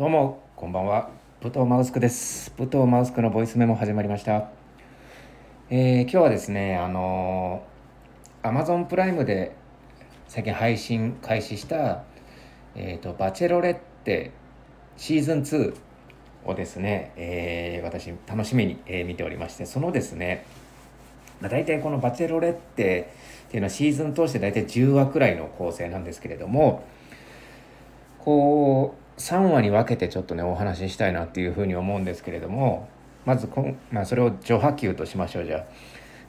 どうもこんばんは。武藤マウスクです。武藤マウスクのボイスメモ始まりました。えー、今日はですねあのー、Amazon プライムで最近配信開始したえっ、ー、とバチェロレッテシーズン2をですね、えー、私楽しみに、えー、見ておりましてそのですね、まあ、大体このバチェロレッテっていうのはシーズン通して大体10話くらいの構成なんですけれどもこう3話に分けてちょっとねお話ししたいなっていうふうに思うんですけれどもまずこ、まあ、それを序波球としましょうじゃあ。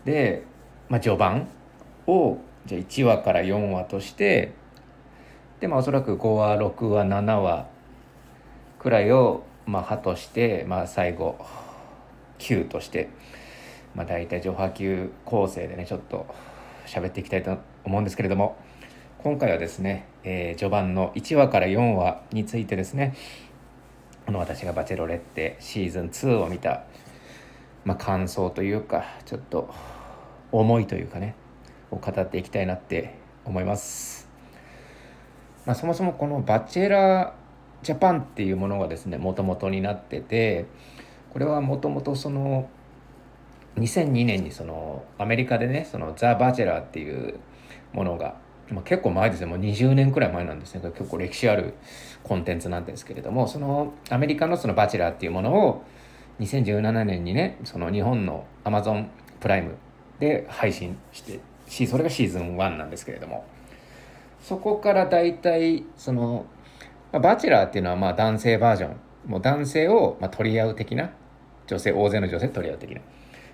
で、まあ、序盤をじゃあ1話から4話としてでまあおそらく5話6話7話くらいをまあ派として、まあ、最後9として、まあ、大体序波球構成でねちょっと喋っていきたいと思うんですけれども。今回はですね、えー、序盤の1話から4話についてですねこの私が「バチェロレッテ」シーズン2を見た、まあ、感想というかちょっと思いというかねを語っていきたいなって思います。まあ、そもそもこの「バチェラージャパン」っていうものがですねもともとになっててこれはもともとその2002年にそのアメリカでねそのザ・バチェラーっていうものがまあ、結構前ですね。もう20年くらい前なんですね。結構歴史あるコンテンツなんですけれどもそのアメリカのそのバチェラーっていうものを2017年にねその日本のアマゾンプライムで配信してしそれがシーズン1なんですけれどもそこから大体その、まあ、バチェラーっていうのはまあ男性バージョン。もう男性をま取り合う的な女性大勢の女性取り合う的な。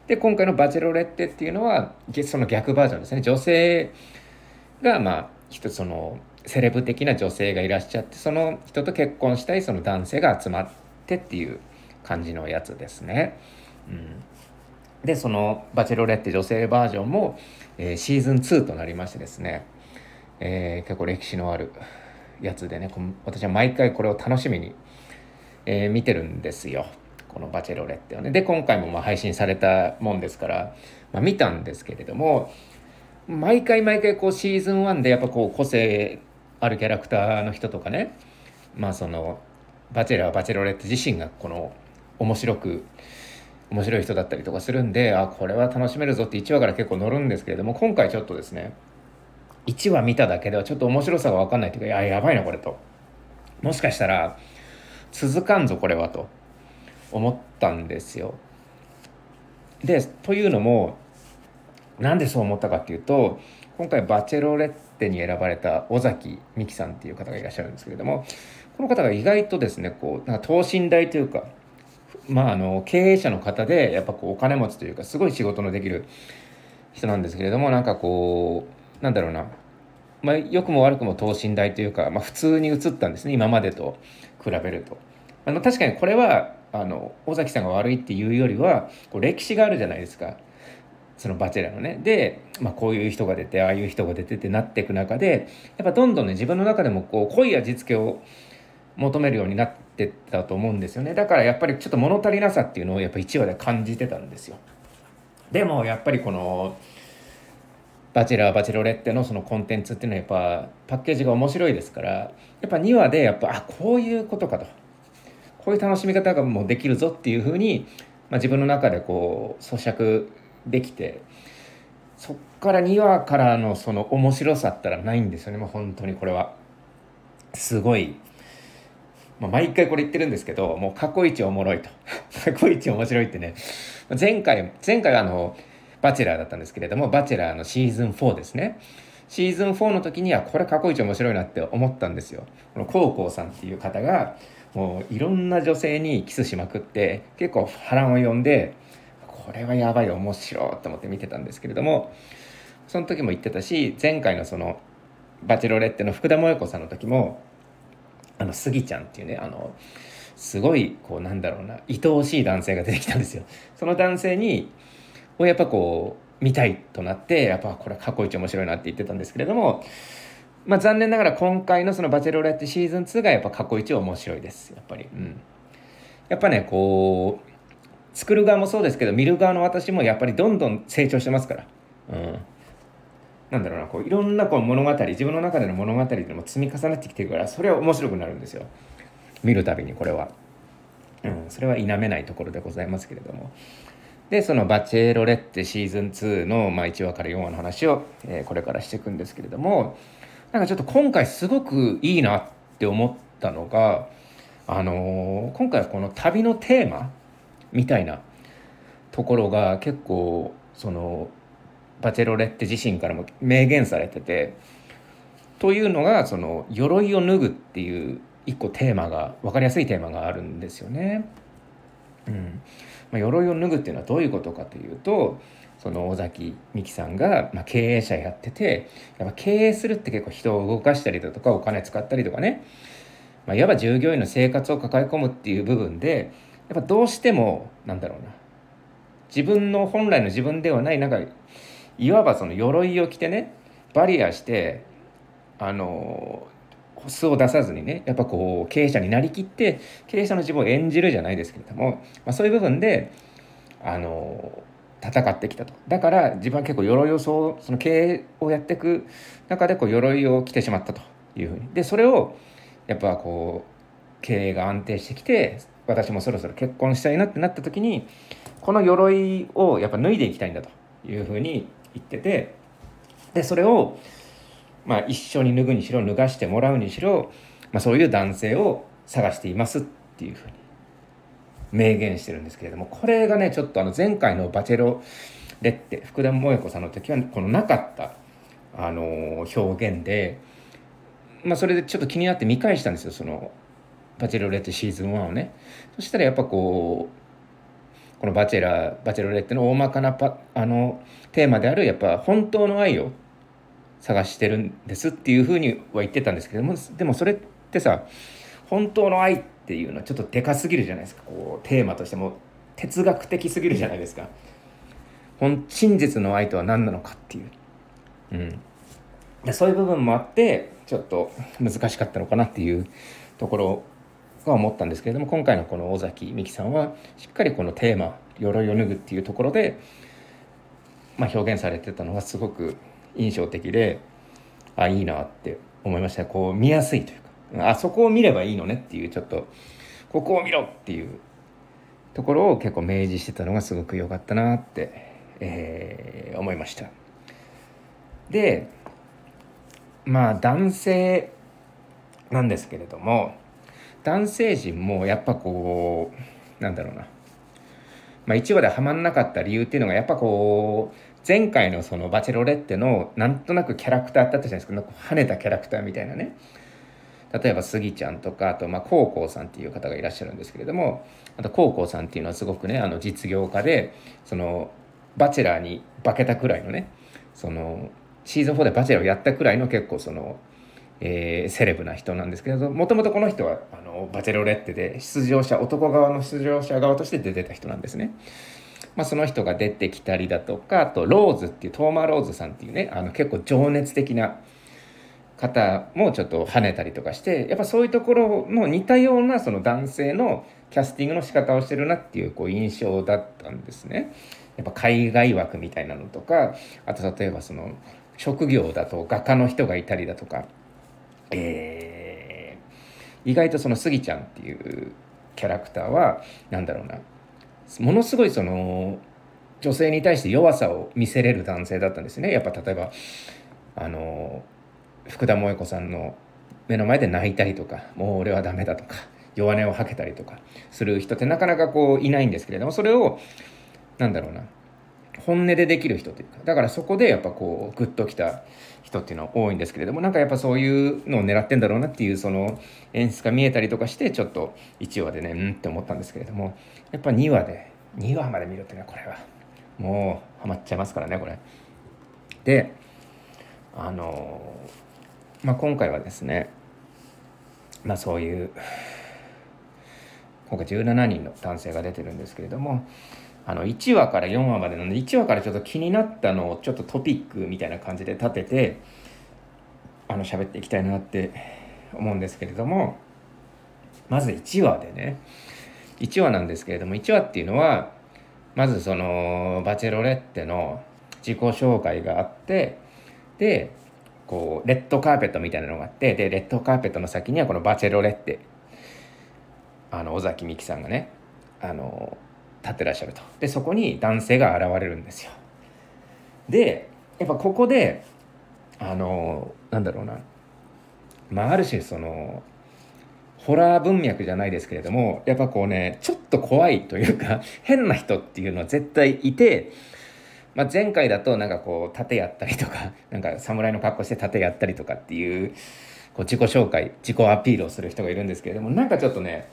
で今回のバチェロレッテっていうのはその逆バージョンですね。女性がまあ一つそのセレブ的な女性がいらっしゃってその人と結婚したいその男性が集まってっていう感じのやつですね。うん、でその「バチェロレッテ女性バージョンも」えー、シーズン2となりましてですね、えー、結構歴史のあるやつでね私は毎回これを楽しみに、えー、見てるんですよ。この「バチェロレッテ」をね。で今回もまあ配信されたもんですから、まあ、見たんですけれども毎回毎回こうシーズン1でやっぱこう個性あるキャラクターの人とかねまあそのバチェラーバチェロレット自身がこの面白く面白い人だったりとかするんであこれは楽しめるぞって1話から結構乗るんですけれども今回ちょっとですね1話見ただけではちょっと面白さが分かんないというかいややばいなこれともしかしたら続かんぞこれはと思ったんですよ。でというのもなんでそう思ったかっていうと今回バチェロレッテに選ばれた尾崎美紀さんっていう方がいらっしゃるんですけれどもこの方が意外とですねこうなんか等身大というかまああの経営者の方でやっぱこうお金持ちというかすごい仕事のできる人なんですけれどもなんかこうなんだろうなまあ、良くも悪くも等身大というか、まあ、普通に映ったんですね今までと比べると。あの確かにこれはあの尾崎さんが悪いっていうよりはこう歴史があるじゃないですかそのバチェラーのね。で、まあ、こういう人が出てああいう人が出てってなっていく中でやっぱどんどんね自分の中でもこう濃い味付けを求めるようになってったと思うんですよね。だからやっぱりちょっと物足りなさっていうのをやっぱ1話で感じてたんですよ。でもやっぱりこのバチェラーバチェロレッテのそのコンテンツっていうのはやっぱパッケージが面白いですからやっぱ2話でやっぱあこういうことかと。こういう楽しみ方がもうできるぞっていうふうに、まあ、自分の中でこう咀嚼できてそっから2話からのその面白さったらないんですよねもう本当にこれは。すごい、まあ、毎回これ言ってるんですけどもう過去一おもろいと。過去一面白いってね。前回前回はあのバチェラーだったんですけれどもバチェラーのシーズン4ですね。シーズン4の時にはこれ過去一面白いなって思ったんですよ。このコウコウさんっていう方がもういろんな女性にキスしまくって結構波乱を呼んでこれはやばい面白いと思って見てたんですけれどもその時も言ってたし前回のそのバチェロレッテの福田萌子さんの時もあのスギちゃんっていうねあのすごいこうなんだろうな愛おしい男性が出てきたんですよ。その男性にをやっぱこう見たいとなってやっぱこれ過去一面白いなって言ってたんですけれどもまあ残念ながら今回のそのバチェロレッテシーズン2がやっぱ過去一面白いですやっぱり。うん、やっぱねこう作る側もそうですけど見る側の私もやっぱりどんどん成長してますから。うんなんだろうなこういろんなこう物語自分の中での物語でも積み重なってきてるからそれは面白くなるんですよ。見るたびにこれは、うん、それは否めないところでございますけれどもでその「バチェロレッテ」シーズン2の、まあ、1話から4話の話を、えー、これからしていくんですけれどもなんかちょっと今回すごくいいなって思ったのがあのー、今回はこの旅のテーマみたいなところが結構そのバチェロレッテ自身からも明言されててというのがその鎧を脱ぐっていう一個テーマが分かりやすいテーマがあるんですよね。うんまあ、鎧を脱ぐっていうのはどういうことかというとその尾崎美紀さんが、まあ、経営者やっててやっぱ経営するって結構人を動かしたりだとかお金使ったりとかね、まあ、いわば従業員の生活を抱え込むっていう部分でやっぱどうしてもなんだろうな。自分の本来の自分ではないなんかいわばその鎧を着てねバリアしてあの素を出さずにねやっぱこう経営者になりきって経営者の自分を演じるじゃないですけれども、まあ、そういう部分であの戦ってきたと。だから自分は結構鎧をそうその経営をやっていく中でこう鎧を着てしまったというふうに。でそれをやっぱこう経営が安定してきて私もそろそろ結婚したいなってなった時にこの鎧をやっぱ脱いでいきたいんだというふうに言っててでそれをまあ、一緒に脱ぐにしろ脱がしてもらうにしろ、まあ、そういう男性を探していますっていうふうに明言してるんですけれどもこれがねちょっとあの前回の「バチェロレッテ」福田萌子さんの時はこのなかったあの表現で、まあ、それでちょっと気になって見返したんですよその「バチェロレッテ」シーズン1をね。そしたらやっぱこうこのバチェラー、バチェロレッテの大まかなパあのテーマであるやっぱ本当の愛を探してるんですっていうふうには言ってたんですけどもでもそれってさ本当の愛っていうのはちょっとでかすぎるじゃないですか。こうテーマとしても哲学的すぎるじゃないですか。本真実の愛とは何なのかっていう、うん、そういう部分もあってちょっと難しかったのかなっていうところが思ったんですけれども今回のこの尾崎美紀さんはしっかりこのテーマ「鎧を脱ぐ」っていうところで、まあ、表現されてたのがすごく印象的であいいなって思いました。こう見やすいというかあそこを見ればいいのねっていうちょっとここを見ろっていうところを結構明示してたのがすごく良かったなって、えー、思いました。でまあ男性なんですけれども男性陣もやっぱこうなんだろうな。まあ1話ではまんなかった理由っていうのがやっぱこう前回のそのバチェロレッテのなんとなくキャラクターってあったじゃないですか。跳ねたキャラクターみたいなね。例えばスギちゃんとかあとまあコウコウさんっていう方がいらっしゃるんですけれどもあとコウコウさんっていうのはすごくねあの実業家でそのバチェラーに化けたくらいのねそのシーズン4でバチェラーをやったくらいの結構その、えー、セレブな人なんですけどもともとこの人はあのバチェロレッテで出場者男側の出場者側として出てた人なんですね。まあ、その人が出てきたりだとかあとローズっていうトーマ・ローズさんっていうねあの結構情熱的な方もちょっと跳ねたりとかしてやっぱそういうところの似たようなその男性のキャスティングの仕方をしてるなっていうこう印象だったんですね。やっぱ海外枠みたいなのとかあと例えばその職業だと画家の人がいたりだとか、えー、意外とそのスギちゃんっていうキャラクターは何だろうな。ものすごいその女性に対して弱さを見せれる男性だったんですね。やっぱ例えばあの福田萌子さんの目の前で泣いたりとかもう俺はダメだとか弱音を吐けたりとかする人ってなかなかこういないんですけれどもそれをなんだろうな本音でできる人というかだからそこでやっぱこうグッときた人っていうのは多いんですけれどもなんかやっぱそういうのを狙ってんだろうなっていうその演出が見えたりとかしてちょっと1話でねうんって思ったんですけれどもやっぱ2話で2話まで見るってねこれはもうハマっちゃいますからねこれ。であのまあ今回はですねまあそういう今回17人の男性が出てるんですけれどもあの1話から4話までなので1話からちょっと気になったのをちょっとトピックみたいな感じで立ててあの喋っていきたいなって思うんですけれどもまず1話でね1話なんですけれども1話っていうのはまずそのバチェロレッテの自己紹介があってでこうレッドカーペットみたいなのがあってでレッドカーペットの先にはこのバチェロレッテあの尾崎美紀さんがねあの立ってらっしゃると。でそこに男性が現れるんですよ。でやっぱここであのなんだろうな。まあある種そのホラー文脈じゃないですけれどもやっぱこうねちょっと怖いというか 変な人っていうのは絶対いて、まあ、前回だとなんかこう盾やったりとか なんか侍の格好して盾やったりとかっていうこう自己紹介自己アピールをする人がいるんですけれどもなんかちょっとね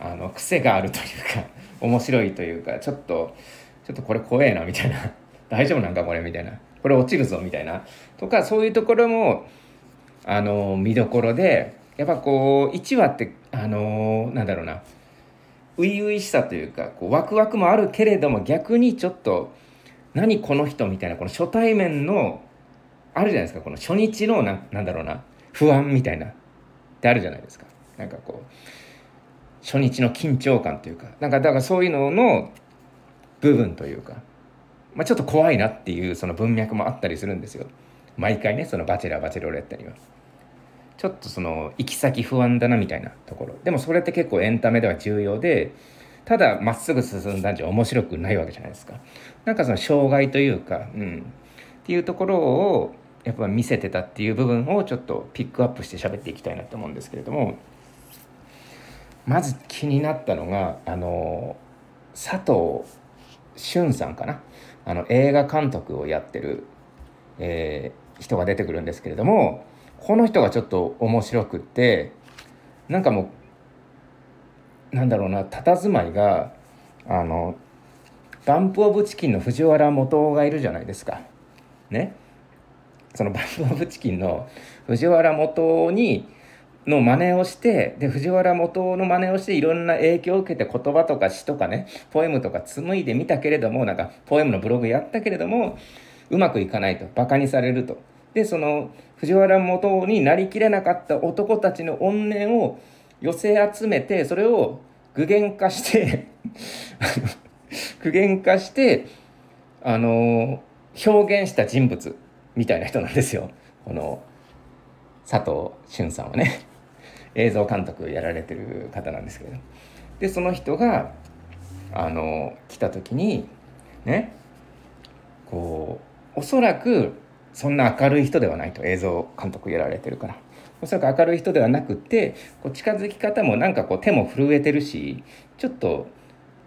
あの癖があるというか面白いというかちょっとちょっとこれ怖えなみたいな。大丈夫なんかこれみたいな。これ落ちるぞみたいな。とかそういうところもあの見どころでやっぱこう1話ってあのなんだろうな。初々しさというかこうワクワクもあるけれども逆にちょっと何この人みたいなこの初対面のあるじゃないですか。この初日のななんだろうな。不安みたいな。ってあるじゃないですか。なんかこう初日の緊張感というかなんかだからそういうのの部分というか、まあ、ちょっと怖いなっていうその文脈もあったりするんですよ。毎回ねそのバチェラーバチェロレッテには。ちょっとその行き先不安だなみたいなところ。でもそれって結構エンタメでは重要でただまっすぐ進んだんじゃ面白くないわけじゃないですか。なんかその障害というか、うん、っていうところをやっぱ見せてたっていう部分をちょっとピックアップして喋っていきたいなと思うんですけれどもまず気になったのがあの佐藤俊さんかなあの映画監督をやってる、えー、人が出てくるんですけれどもこの人がちょっと面白くってなんかもうなんだろうな佇まいがあのバンプ・オブ・チキンの藤原元がいるじゃないですか。ね。そのバンプ・オブ・チキンの藤原元にの真似をしてで藤原元の真似をしていろんな影響を受けて言葉とか詩とかねポエムとか紡いでみたけれどもなんかポエムのブログやったけれどもうまくいかないとバカにされると。でその藤原元になりきれなかった男たちの怨念を寄せ集めてそれを具現化して 具現化してあの表現した人物みたいな人なんですよ。この佐藤俊さんはね。映像監督やられてる方なんですけど。でその人があの来た時にねこうおそらくそんな明るい人ではないと映像監督やられてるから。おそらく明るい人ではなくてこう近づき方もなんかこう手も震えてるしちょっと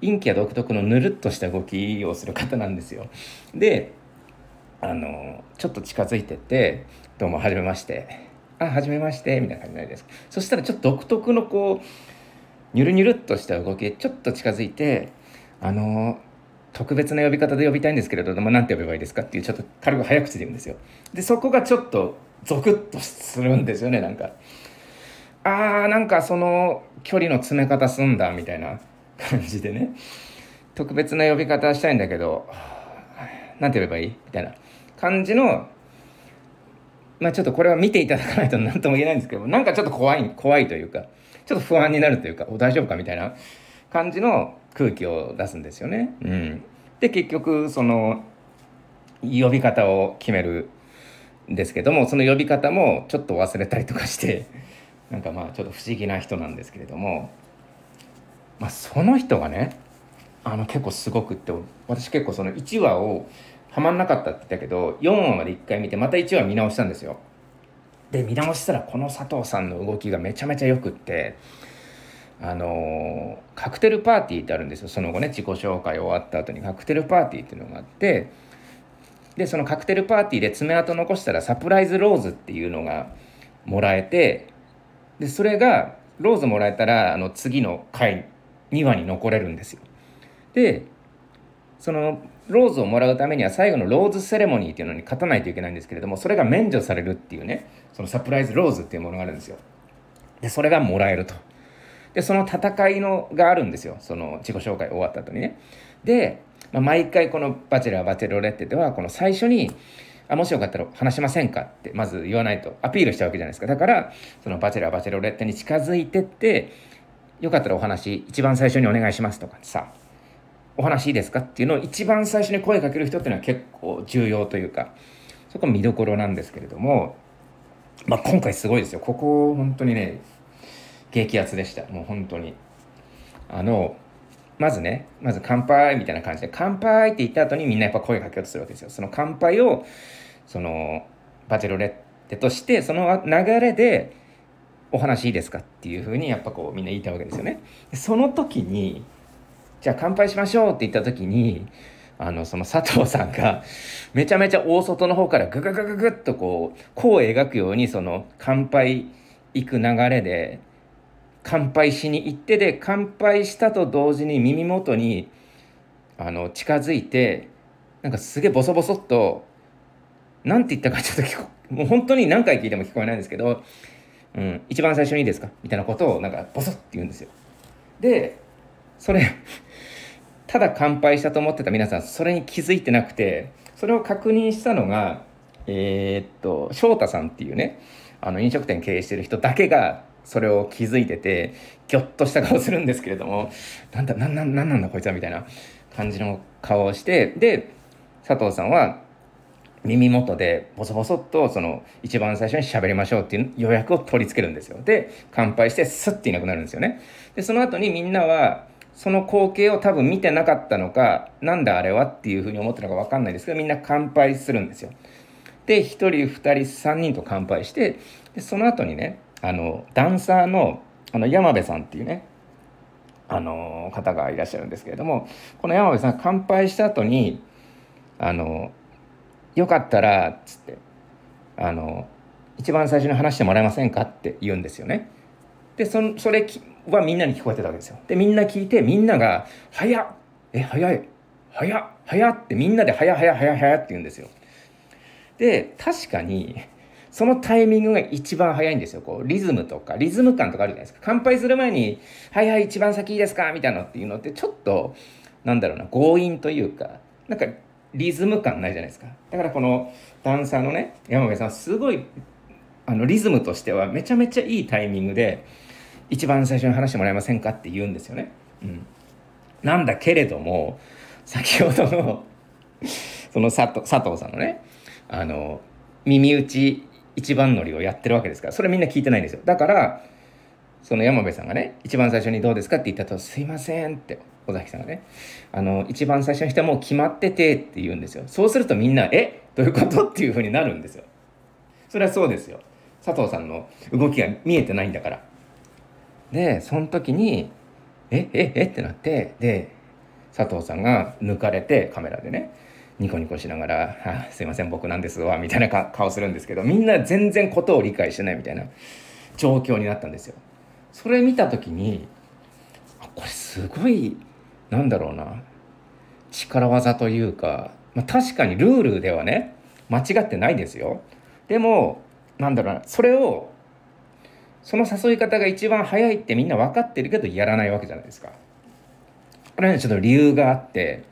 陰キャ独特のぬるっとした動きをする方なんですよ。であのちょっと近づいてって「どうもはじめまして」「あはじめまして」みたいな感じないです。そしたらちょっと独特のこうニュルニュルっとした動きでちょっと近づいてあの特別な呼び方で呼びたいんですけれども何て呼べばいいですかっていうちょっと軽く早口で言うんですよ。でそこがちょっとゾクッとするんですよねなんか。あーなんかその距離の詰め方すんだみたいな 感じでね。特別な呼び方したいんだけど何て呼べばいい？みたいな感じのまあちょっとこれは見ていただかないと何とも言えないんですけどなんかちょっと怖い怖いというかちょっと不安になるというかお大丈夫かみたいな感じの空気を出すんですよね。うん、で結局その呼び方を決めるんですけどもその呼び方もちょっと忘れたりとかしてなんかまあちょっと不思議な人なんですけれども、まあ、その人がねあの結構すごくって私結構その1話をはまんなかったって言ったけど4話まで1回見てまた1話見直したんですよ。で見直したらこの佐藤さんの動きがめちゃめちゃよくってあのカクテルパーティーってあるんですよその後ね自己紹介終わった後にカクテルパーティーっていうのがあってでそのカクテルパーティーで爪痕残したらサプライズローズっていうのがもらえてでそれがローズもらえたらあの次の回2話に残れるんですよ。でそのローズをもらうためには最後のローズセレモニーっていうのに勝たないといけないんですけれどもそれが免除されるっていうねそのサプライズローズっていうものがあるんですよ。でそれがもらえると。でその戦いのがあるんですよその自己紹介終わった後にねで、まあ、毎回この「バチェラーバチェロレッテ」ではこの最初にあもしよかったら話しませんかってまず言わないとアピールしちゃうわけじゃないですかだからその「バチェラーバチェロレッテ」に近づいてってよかったらお話一番最初にお願いしますとかさお話いいですか？っていうのを一番最初に声かける人っていうのは結構重要というかそこ見どころなんですけれどもまあ今回すごいですよ。ここ本当にね激アツでした。もう本当に。あのまずねまず乾杯みたいな感じで乾杯って言った後にみんなやっぱ声かけようとするわけですよ。その乾杯をそのバチェロレッテとしてその流れでお話いいですか？っていうふうにやっぱこうみんな言いたいわけですよね。その時にじゃあ乾杯しましょうって言った時にあのその佐藤さんがめちゃめちゃ大外の方からグググググッとこう弧を描くようにその乾杯行く流れで乾杯しに行ってで乾杯したと同時に耳元にあの近づいてなんかすげえボソボソっと何て言ったかちょっと聞こもう本当に何回聞いても聞こえないんですけど、うん、一番最初にいいですかみたいなことをなんかボソって言うんですよ。でそれただ乾杯したと思ってた皆さんそれに気づいてなくてそれを確認したのがえー、っと翔太さんっていうねあの飲食店経営してる人だけがそれを気づいててギョッとした顔するんですけれどもなんだなんなんなんなんだこいつはみたいな感じの顔をしてで佐藤さんは耳元でボソボソっとその一番最初に喋りましょうっていう予約を取り付けるんですよ。で乾杯してスッていなくなるんですよね。でその後にみんなはその光景を多分見てなかったのかなんだあれはっていうふうに思ってるのか分かんないですけどみんな乾杯するんですよで1人2人3人と乾杯してでその後にねあのダンサーのあの山部さんっていうねあの方がいらっしゃるんですけれどもこの山部さん乾杯した後にあのよかったらつってあの一番最初に話してもらえませんかって言うんですよね。でそそれはみんなに聞こえてたわけですよ。でみんな聞いてみんなが「早っえ早い早っ早っ」ってみんなで「早早早早」って言うんですよ。で確かにそのタイミングが一番早いんですよ。こう、リズムとか、リズム感とかあるじゃないですか。乾杯する前に、はいはい、一番先いいですか？みたいなのっていうのって、ちょっと、なんだろうな、強引というか、なんか、リズム感ないじゃないですか。だからこの、ダンサーのね、山部さん、すごい、あの、リズムとしては、めちゃめちゃいいタイミングで、一番最初に話してもらえませんかって言うんですよね。うん。なんだけれども、先ほどのその佐藤佐藤さんのね、あの、耳打ち一番乗りをやってるわけですからそれみんな聞いてないんですよだからその山部さんがね一番最初に「どうですか?」って言ったと「すいません」って尾崎さんがねあの一番最初にしてもう決まっててって言うんですよそうするとみんな「え？どういうこと?」っていうふうになるんですよそれはそうですよ佐藤さんの動きが見えてないんだからでその時に「えええってなってで佐藤さんが抜かれてカメラでねニコニコしながら「あすいません僕なんですわ」みたいな顔するんですけどみんな全然ことを理解してないみたいな状況になったんですよ。それ見た時にこれすごいなんだろうな力技というか、まあ、確かにルールではね間違ってないですよ。でもなんだろうなそれをその誘い方が一番早いってみんな分かってるけどやらないわけじゃないですか。これはねちょっと理由があって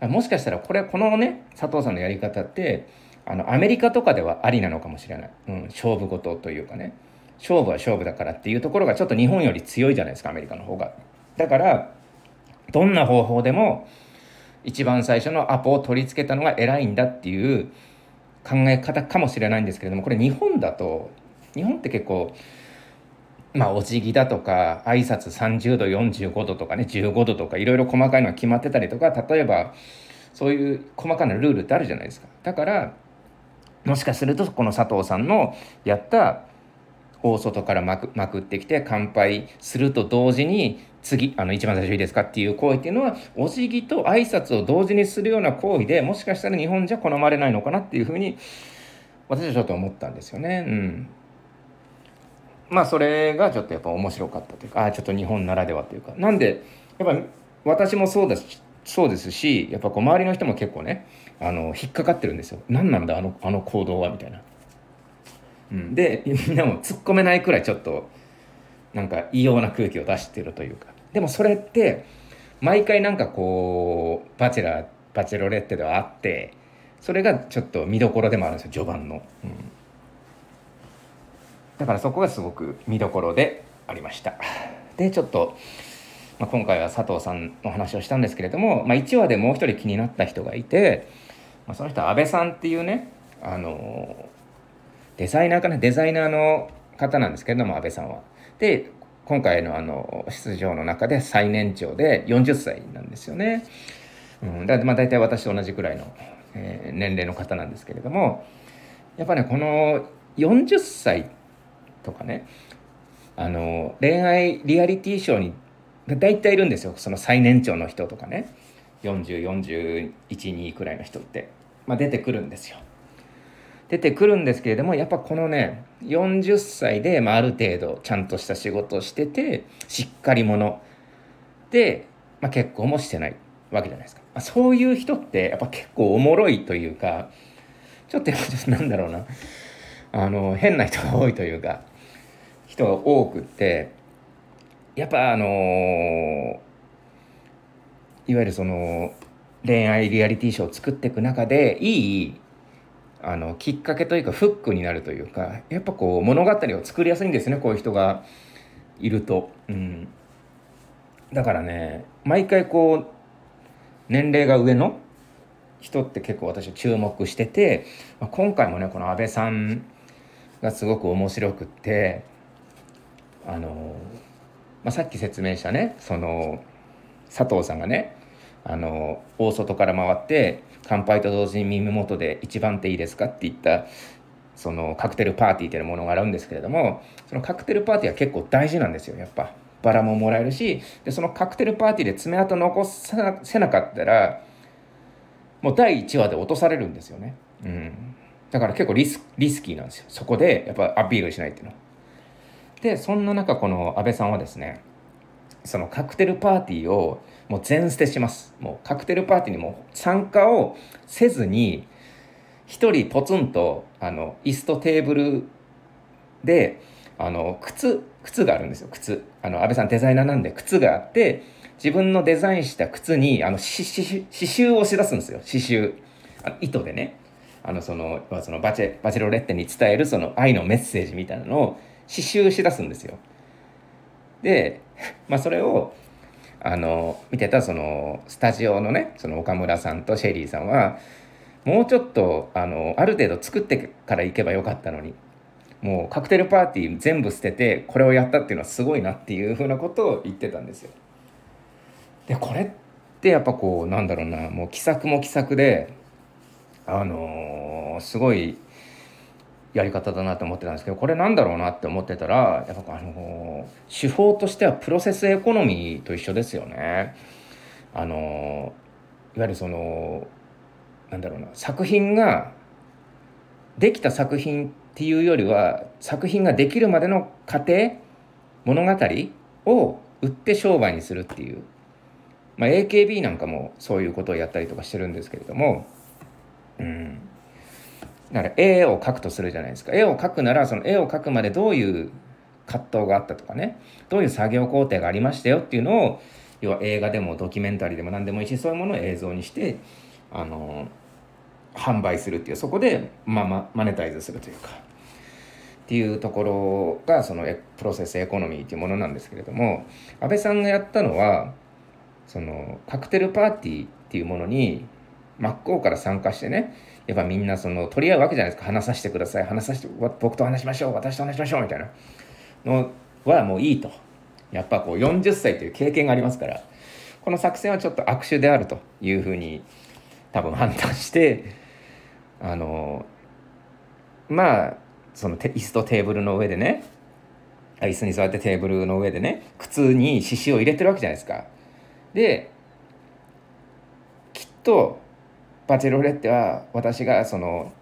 もしかしたらこれこのね佐藤さんのやり方ってあのアメリカとかではありなのかもしれない、うん、勝負事というかね。勝負は勝負だからっていうところがちょっと日本より強いじゃないですかアメリカの方が。だからどんな方法でも一番最初のアポを取り付けたのが偉いんだっていう考え方かもしれないんですけれどもこれ日本だと日本って結構まあお辞儀だとか挨拶30度45度とかね15度とかいろいろ細かいのが決まってたりとか例えばそういう細かなルールってあるじゃないですか。だからもしかするとこの佐藤さんのやった大外からまくまくってきて乾杯すると同時に次あの一番最初いいですか？っていう行為っていうのはお辞儀と挨拶を同時にするような行為でもしかしたら日本じゃ好まれないのかなっていうふうに私はちょっと思ったんですよね。うん。まあそれがちょっとやっぱ面白かったというかあちょっと日本ならではというか。なんでやっぱ私もそうだしそうですしやっぱこう周りの人も結構ねあの引っかかってるんですよ。何なんだあのあの行動はみたいな、うん、でみんなも突っ込めないくらいちょっとなんか異様な空気を出してるというか。でもそれって毎回なんかこうバチェラーバチェロレッテではあってそれがちょっと見どころでもあるんですよ序盤の。うん。だからそこがすごく見どころでありましたでちょっと、まあ、今回は佐藤さんの話をしたんですけれども、まあ、1話でもう一人気になった人がいて、まあ、その人は安倍さんっていうねあのデザイナーかなデザイナーの方なんですけれども安倍さんは。で今回のあの出場の中で最年長で40歳なんですよね。うん、だまあ大体私と同じくらいの、えー、年齢の方なんですけれどもやっぱねこの40歳ってとかね。あの恋愛リアリティショーに大体いるんですよ。その最年長の人とかね。40、41、2くらいの人って、まあ、出てくるんですよ。出てくるんですけれどもやっぱこのね40歳で、まあ、ある程度ちゃんとした仕事をしててしっかり者。で、まあ、結婚もしてないわけじゃないですか、まあ、そういう人ってやっぱ結構おもろいというかちょっとやっぱなんだろうな。あの変な人が多いというか人が多くってやっぱあの、いわゆるその恋愛リアリティショーを作っていく中でいいあのきっかけというかフックになるというかやっぱこう物語を作りやすいんですねこういう人がいると。うん、だからね毎回こう年齢が上の人って結構私は注目してて、ま、今回もねこの安倍さんがすごく面白くってあの、まあ、さっき説明したねその佐藤さんがねあの大外から回って乾杯と同時に耳元で「一番手いいですか?」って言ったそのカクテルパーティーっていうものがあるんですけれどもそのカクテルパーティーは結構大事なんですよやっぱ。バラももらえるしでそのカクテルパーティーで爪痕残せなかったらもう第1話で落とされるんですよね、うん、だから結構リスリスキーなんですよ。そこでやっぱアピールしないっていうの。はでそんな中この安倍さんはですねそのカクテルパーティーをもう全捨てします。もうカクテルパーティーにも参加をせずに一人ポツンとあの椅子とテーブルであの靴靴があるんですよ。靴。あの安倍さんデザイナーなんで靴があって自分のデザインした靴にあの刺繍をしだすんですよ。刺繍。あの糸でね。あのそのそのバチェバチェロレッテに伝えるその愛のメッセージみたいなのを刺繍しだすんですよで、まあ、それをあの見てたそのスタジオのねその岡村さんとシェリーさんはもうちょっとあのある程度作ってから行けばよかったのにもうカクテルパーティー全部捨ててこれをやったっていうのはすごいなっていうふうなことを言ってたんですよ。でこれってやっぱこうなんだろうなもう気さくも気さくであのー、すごいやり方だなと思ってたんですけどこれなんだろうなって思ってたらやっぱあの手法としてはプロセスエコノミーと一緒ですよね。あのいわゆるそのなんだろうな作品ができた作品っていうよりは作品ができるまでの過程物語を売って商売にするっていう、まあ、AKB なんかもそういうことをやったりとかしてるんですけれどもうんだから絵を描くとするじゃないですか。絵を描くならその絵を描くまでどういう葛藤があったとかね。どういう作業工程がありましたよっていうのを要は映画でもドキュメンタリーでも何でもいいしそういうものを映像にしてあの販売するっていうそこで、まあ、マネタイズするというか。っていうところがそのプロセスエコノミーっていうものなんですけれども安倍さんがやったのはそのカクテルパーティーっていうものに真っ向から参加してねやっぱみんなその取り合うわけじゃないですか。話させてください。話させて僕と話しましょう。私と話しましょう。みたいなのはもういいと。やっぱこう40歳という経験がありますから。この作戦はちょっと悪手であるというふうに多分判断してあのまあその椅子とテーブルの上でね椅子に座ってテーブルの上でね靴に刺繍を入れてるわけじゃないですか。できっとバチェロレッテは私がその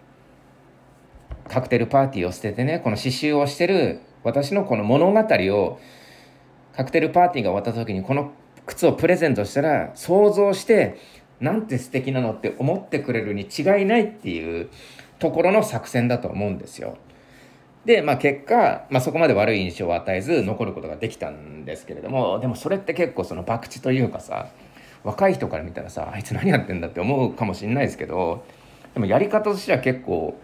カクテルパーティーを捨ててねこの刺繍をしてる私のこの物語をカクテルパーティーが終わった時にこの靴をプレゼントしたら想像してなんて素敵なのって思ってくれるに違いないっていうところの作戦だと思うんですよ。で、まあ、結果、まあ、そこまで悪い印象を与えず残ることができたんですけれどもでもそれって結構その博打というかさ若い人から見たらさあいつ何やってんだって思うかもしれないですけどでもやり方としては結構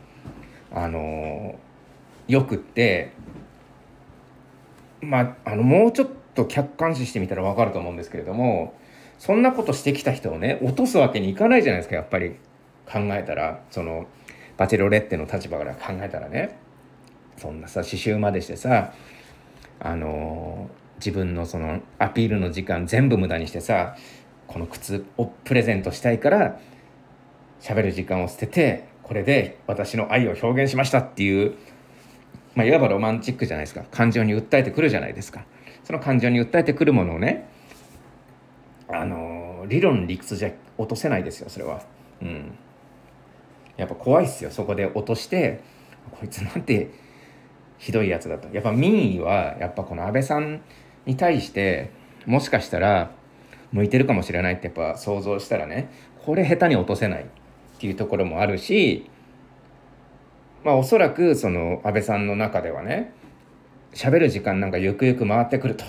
あのよくってまああのもうちょっと客観視してみたら分かると思うんですけれどもそんなことしてきた人をね落とすわけにいかないじゃないですかやっぱり。考えたらそのバチェロレッテの立場から考えたらね。そんなさ刺繍までしてさあの自分のそのアピールの時間全部無駄にしてさこの靴をプレゼントしたいから喋る時間を捨ててこれで私の愛を表現しましたっていう、まあ、いわばロマンチックじゃないですか。感情に訴えてくるじゃないですか。その感情に訴えてくるものをねあの理論理屈じゃ落とせないですよそれは。うん。やっぱ怖いっすよそこで落としてこいつなんてひどいやつだと。やっぱ民意はやっぱこの安倍さんに対してもしかしたら向いてるかもしれないってやっぱ想像したらねこれ下手に落とせないっていうところもあるしまあおそらくその安倍さんの中ではね喋る時間なんかゆくゆく回ってくると。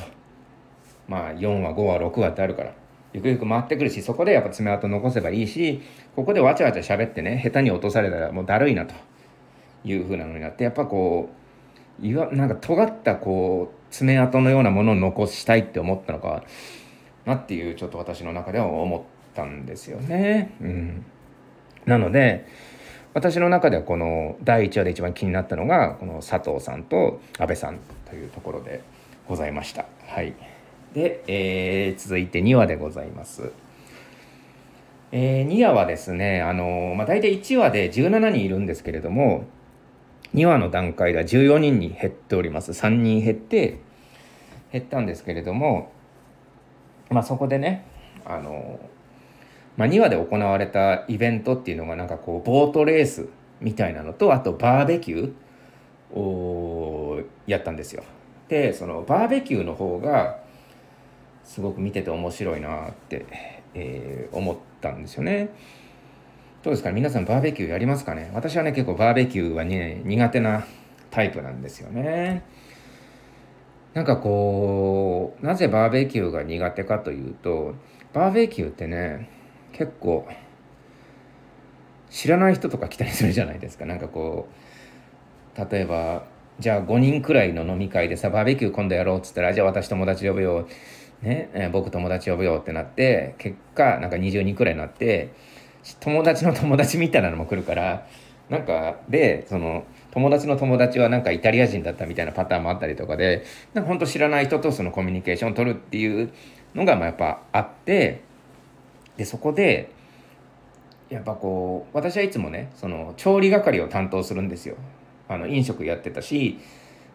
まあ4話5話6話ってあるからゆくゆく回ってくるしそこでやっぱ爪痕残せばいいしここでわちゃわちゃ喋ってね下手に落とされたらもうだるいなと。いうふうなのになってやっぱこういわなんか尖ったこう爪痕のようなものを残したいって思ったのかなっていうちょっと私の中では思ったんですよね。うん、なので私の中ではこの第1話で一番気になったのがこの佐藤さんと安倍さんというところでございました。はいで、えー、続いて2話でございます。えー、2話はですね、あのまあ、大体1話で17人いるんですけれども、2話の段階では14人に減っております。3人減って、減ったんですけれども、まあ、そこでね、あのまあ、2話で行われたイベントっていうのがなんかこうボートレースみたいなのとあとバーベキューをやったんですよ。でそのバーベキューの方がすごく見てて面白いなって、えー、思ったんですよね。どうですか？皆さんバーベキューやりますかね？私はね結構バーベキューはね苦手なタイプなんですよね。なんかこうなぜバーベキューが苦手かというとバーベキューってね結構知らない人とか来たりするじゃないですか。なんかこう例えばじゃあ5人くらいの飲み会でさバーベキュー今度やろうっつったらじゃあ私友達呼ぶよ。ね、え、僕友達呼ぶよってなって結果なんか20人くらいになって友達の友達みたいなのも来るからなんかでその友達の友達はなんかイタリア人だったみたいなパターンもあったりとかでなんか本当知らない人とそのコミュニケーションを取るっていうのがまあやっぱあってでそこでやっぱこう私はいつもねその調理係を担当するんですよ。あの飲食やってたし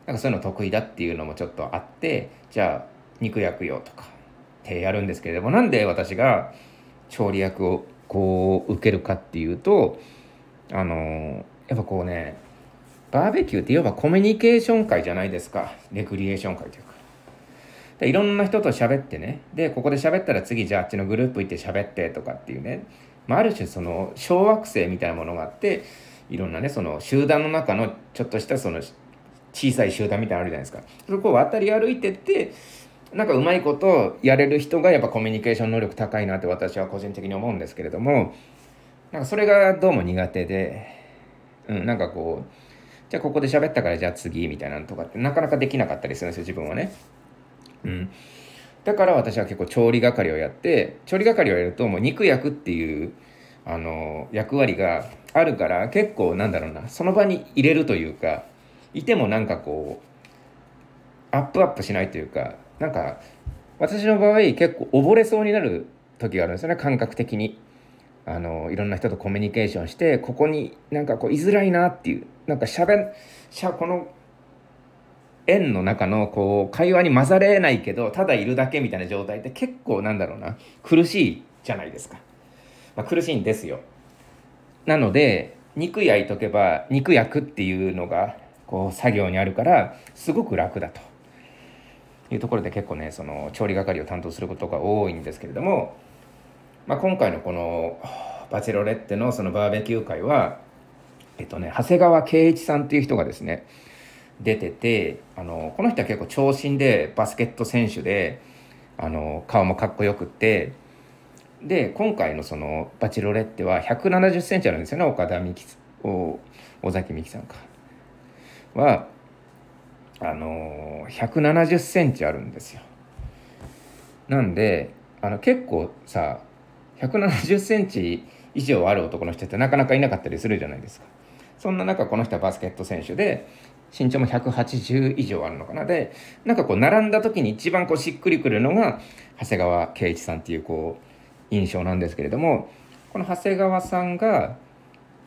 なんかそういうの得意だっていうのもちょっとあってじゃあ肉焼くよとかってやるんですけれどもなんで私が調理役をこう受けるかっていうとあのやっぱこうねバーベキューっていわばコミュニケーション会じゃないですか。レクリエーション会というか。でいろんな人と喋ってね。でここで喋ったら次じゃああっちのグループ行って喋ってとかっていうね、まあ、ある種その小惑星みたいなものがあっていろんなねその集団の中のちょっとしたその小さい集団みたいなのあるじゃないですか。そこを渡り歩いてってなんかうまいことやれる人がやっぱコミュニケーション能力高いなって私は個人的に思うんですけれどもなんかそれがどうも苦手で、うん、なんかこうじゃあここで喋ったからじゃあ次みたいなのとかってなかなかできなかったりするんですよ自分はね。うん、だから私は結構調理係をやって調理係をやるともう肉焼くっていうあの役割があるから結構なんだろうなその場に入れるというかいてもなんかこうアップアップしないというかなんか私の場合結構溺れそうになる時があるんですよね感覚的に。あのいろんな人とコミュニケーションしてここになんかこう居づらいなっていうなんかしゃべしゃこの円の中のこう会話に混ざれないけどただいるだけみたいな状態って結構なんだろうな苦しいじゃないですか、まあ、苦しいんですよ。なので肉焼いとけば肉焼くっていうのがこう作業にあるからすごく楽だというところで結構ねその調理係を担当することが多いんですけれども、まあ、今回のこのバチェロレッテのそのバーベキュー会はえっとね長谷川圭一さんっていう人がですね出ててあのこの人は結構長身でバスケット選手であの顔もかっこよくってで今回のそのバチロレッテは1 7 0センチあるんですよね岡田美希尾崎美希さんかはあの170センチあるんですよ。なんであの結構さ170センチ以上ある男の人ってなかなかいなかったりするじゃないですか。そんな中この人はバスケット選手で身長も180以上あるのかなでなんかこう並んだ時に一番こうしっくりくるのが長谷川圭一さんっていうこう印象なんですけれどもこの長谷川さんが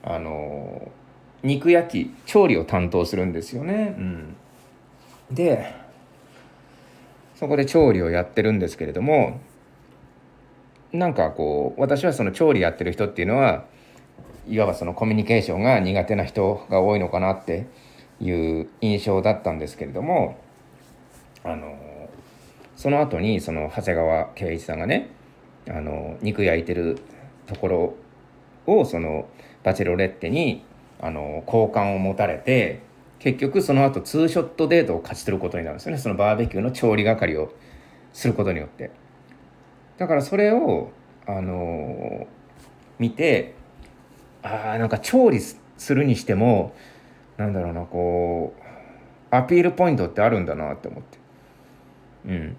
あの肉焼き調理を担当するんですよね。うん、でそこで調理をやってるんですけれどもなんかこう私はその調理やってる人っていうのはいわばそのコミュニケーションが苦手な人が多いのかなっていう印象だったんですけれどもあのその後にその長谷川圭一さんがねあの肉焼いてるところをそのバチェロレッテにあの好感を持たれて結局その後ツーショットデートを勝ち取ることになるんですよね。そのバーベキューの調理係をすることによって。だからそれをあの見てああなんか調理するにしてもなんだろうなこうアピールポイントってあるんだなって思って。うん。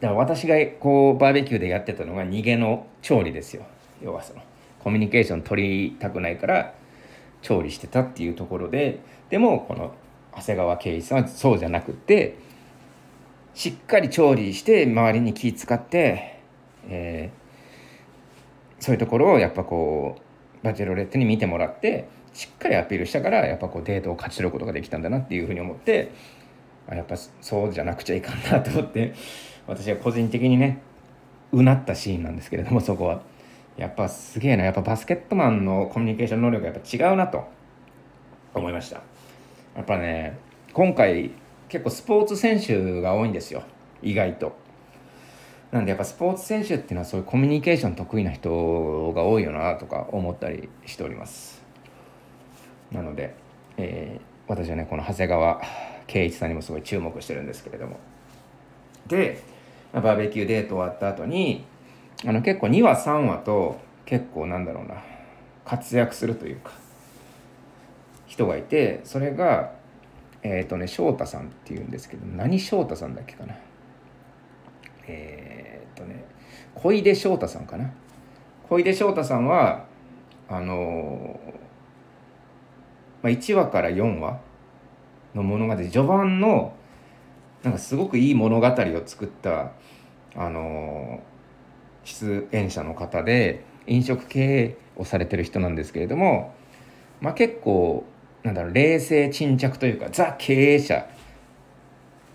だから私がこうバーベキューでやってたのが逃げの調理ですよ。要はそのコミュニケーション取りたくないから調理してたっていうところででもこの長谷川圭一さんはそうじゃなくてしっかり調理して周りに気使って、えー、そういうところをやっぱこうバチェロレッテに見てもらってしっかりアピールしたからやっぱこうデートを勝ち取ることができたんだなっていうふうに思ってあやっぱそうじゃなくちゃいかんなと思って私は個人的にねうなったシーンなんですけれどもそこは。やっぱすげえなやっぱバスケットマンのコミュニケーション能力がやっぱ違うなと思いました。やっぱね今回結構スポーツ選手が多いんですよ。意外と。なんでやっぱスポーツ選手っていうのはそういうコミュニケーション得意な人が多いよなとか思ったりしております。なので、えー、私はねこの長谷川圭一さんにもすごい注目してるんですけれども。で、バーベキューデート終わった後にあの結構2話3話と結構なんだろうな活躍するというか人がいてそれがえっ、ー、とね翔太さんっていうんですけど何翔太さんだっけかな。えっ、ー、とね小出翔太さんかな。小出翔太さんはあのまあ、1話から4話の物語序盤のなんかすごくいい物語を作ったあの出演者の方で飲食経営をされてる人なんですけれども、まあ、結構なんだろう冷静沈着というかザ経営者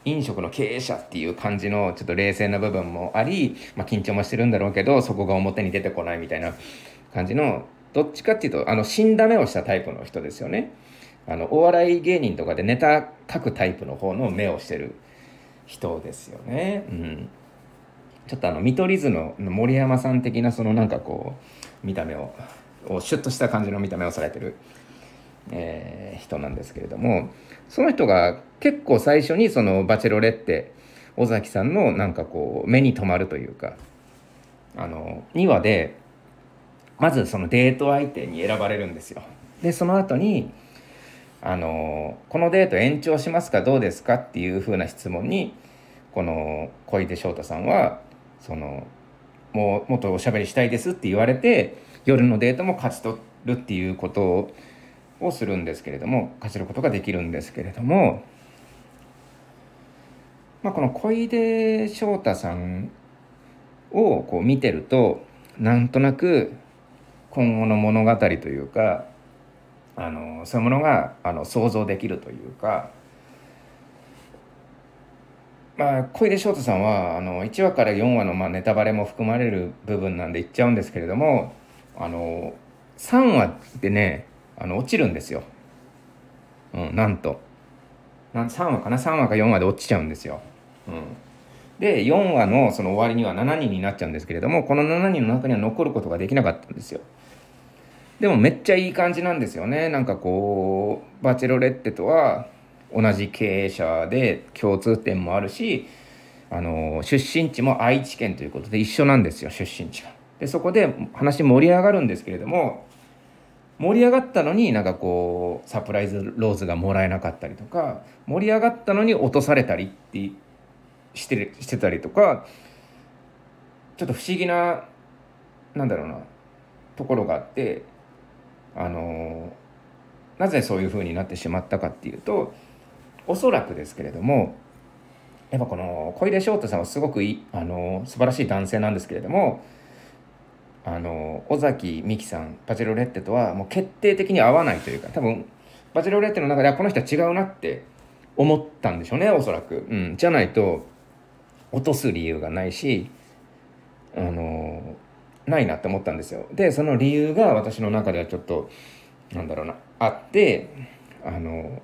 飲食の経営者っていう感じのちょっと冷静な部分もあり、まあ、緊張もしてるんだろうけどそこが表に出てこないみたいな感じのどっちかっていうとあの死んだ目をしたタイプの人ですよね。あのお笑い芸人とかでネタ書くタイプの方の目をしてる人ですよね。うん、ちょっとあの見取り図の森山さん的なそのなんかこう見た目をシュッとした感じの見た目をされてるえー、人なんですけれどもその人が結構最初にそのバチェロレッテ尾崎さんのなんかこう目に留まるというかあの2話でまずそのデート相手に選ばれるんですよ。でその後にあの「このデート延長しますかどうですか?」っていうふうな質問にこの小出翔太さんはそのもうもっとおしゃべりしたいですって言われて夜のデートも勝ち取るっていうことををするんですけれども勝ちることができるんですけれども、まあ、この小出翔太さんをこう見てるとなんとなく今後の物語というかあのそういうものがあの想像できるというか。まあ、小出翔太さんはあの1話から4話のまあネタバレも含まれる部分なんで言っちゃうんですけれどもあの3話でねあの落ちるんですよ。うん、なんと。なん3話かな？3話か4話で落ちちゃうんですよ。うん、で4話のその終わりには7人になっちゃうんですけれどもこの7人の中には残ることができなかったんですよ。でもめっちゃいい感じなんですよね。なんかこうバチェロレッテとは同じ経営者で共通点もあるしあの出身地も愛知県ということで一緒なんですよ出身地が。でそこで話盛り上がるんですけれども盛り上がったのになんかこうサプライズローズがもらえなかったりとか盛り上がったのに落とされたりってしてしてたりとかちょっと不思議ななんだろうなところがあってあのなぜそういうふうになってしまったかっていうとおそらくですけれどもやっぱこの小出翔太さんはすごくいいあの素晴らしい男性なんですけれどもあの尾崎美紀さんバチェロレッテとはもう決定的に合わないというか多分バチェロレッテの中ではこの人は違うなって思ったんでしょうねおそらく、うん、じゃないと落とす理由がないしあのないなって思ったんですよ。でその理由が私の中ではちょっとなんだろうなあってあの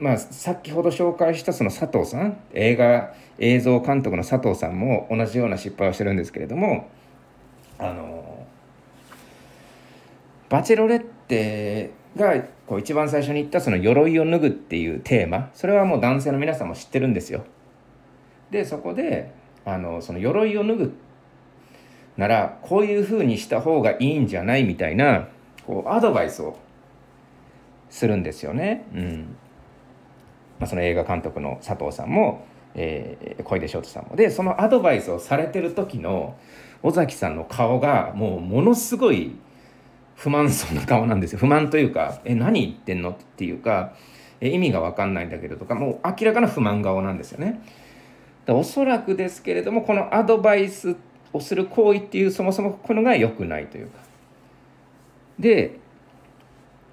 まあ先ほど紹介したその佐藤さん映画映像監督の佐藤さんも同じような失敗をしてるんですけれどもあのバチェロレッテがこう一番最初に言ったその鎧を脱ぐっていうテーマそれはもう男性の皆さんも知ってるんですよ。でそこであのその鎧を脱ぐならこういうふうにした方がいいんじゃないみたいなこうアドバイスをするんですよね。うんまあ、その映画監督の佐藤さんも、えー、小出翔太さんも。でそのアドバイスをされてる時の尾崎さんの顔がもうものすごい不満そうな顔なんですよ。不満というか、え、何言ってんの？っていうか、え意味がわかんないんだけどとか、もう明らかな不満顔なんですよね。おそらくですけれども、このアドバイスをする行為っていうそもそもこのが良くないというかで、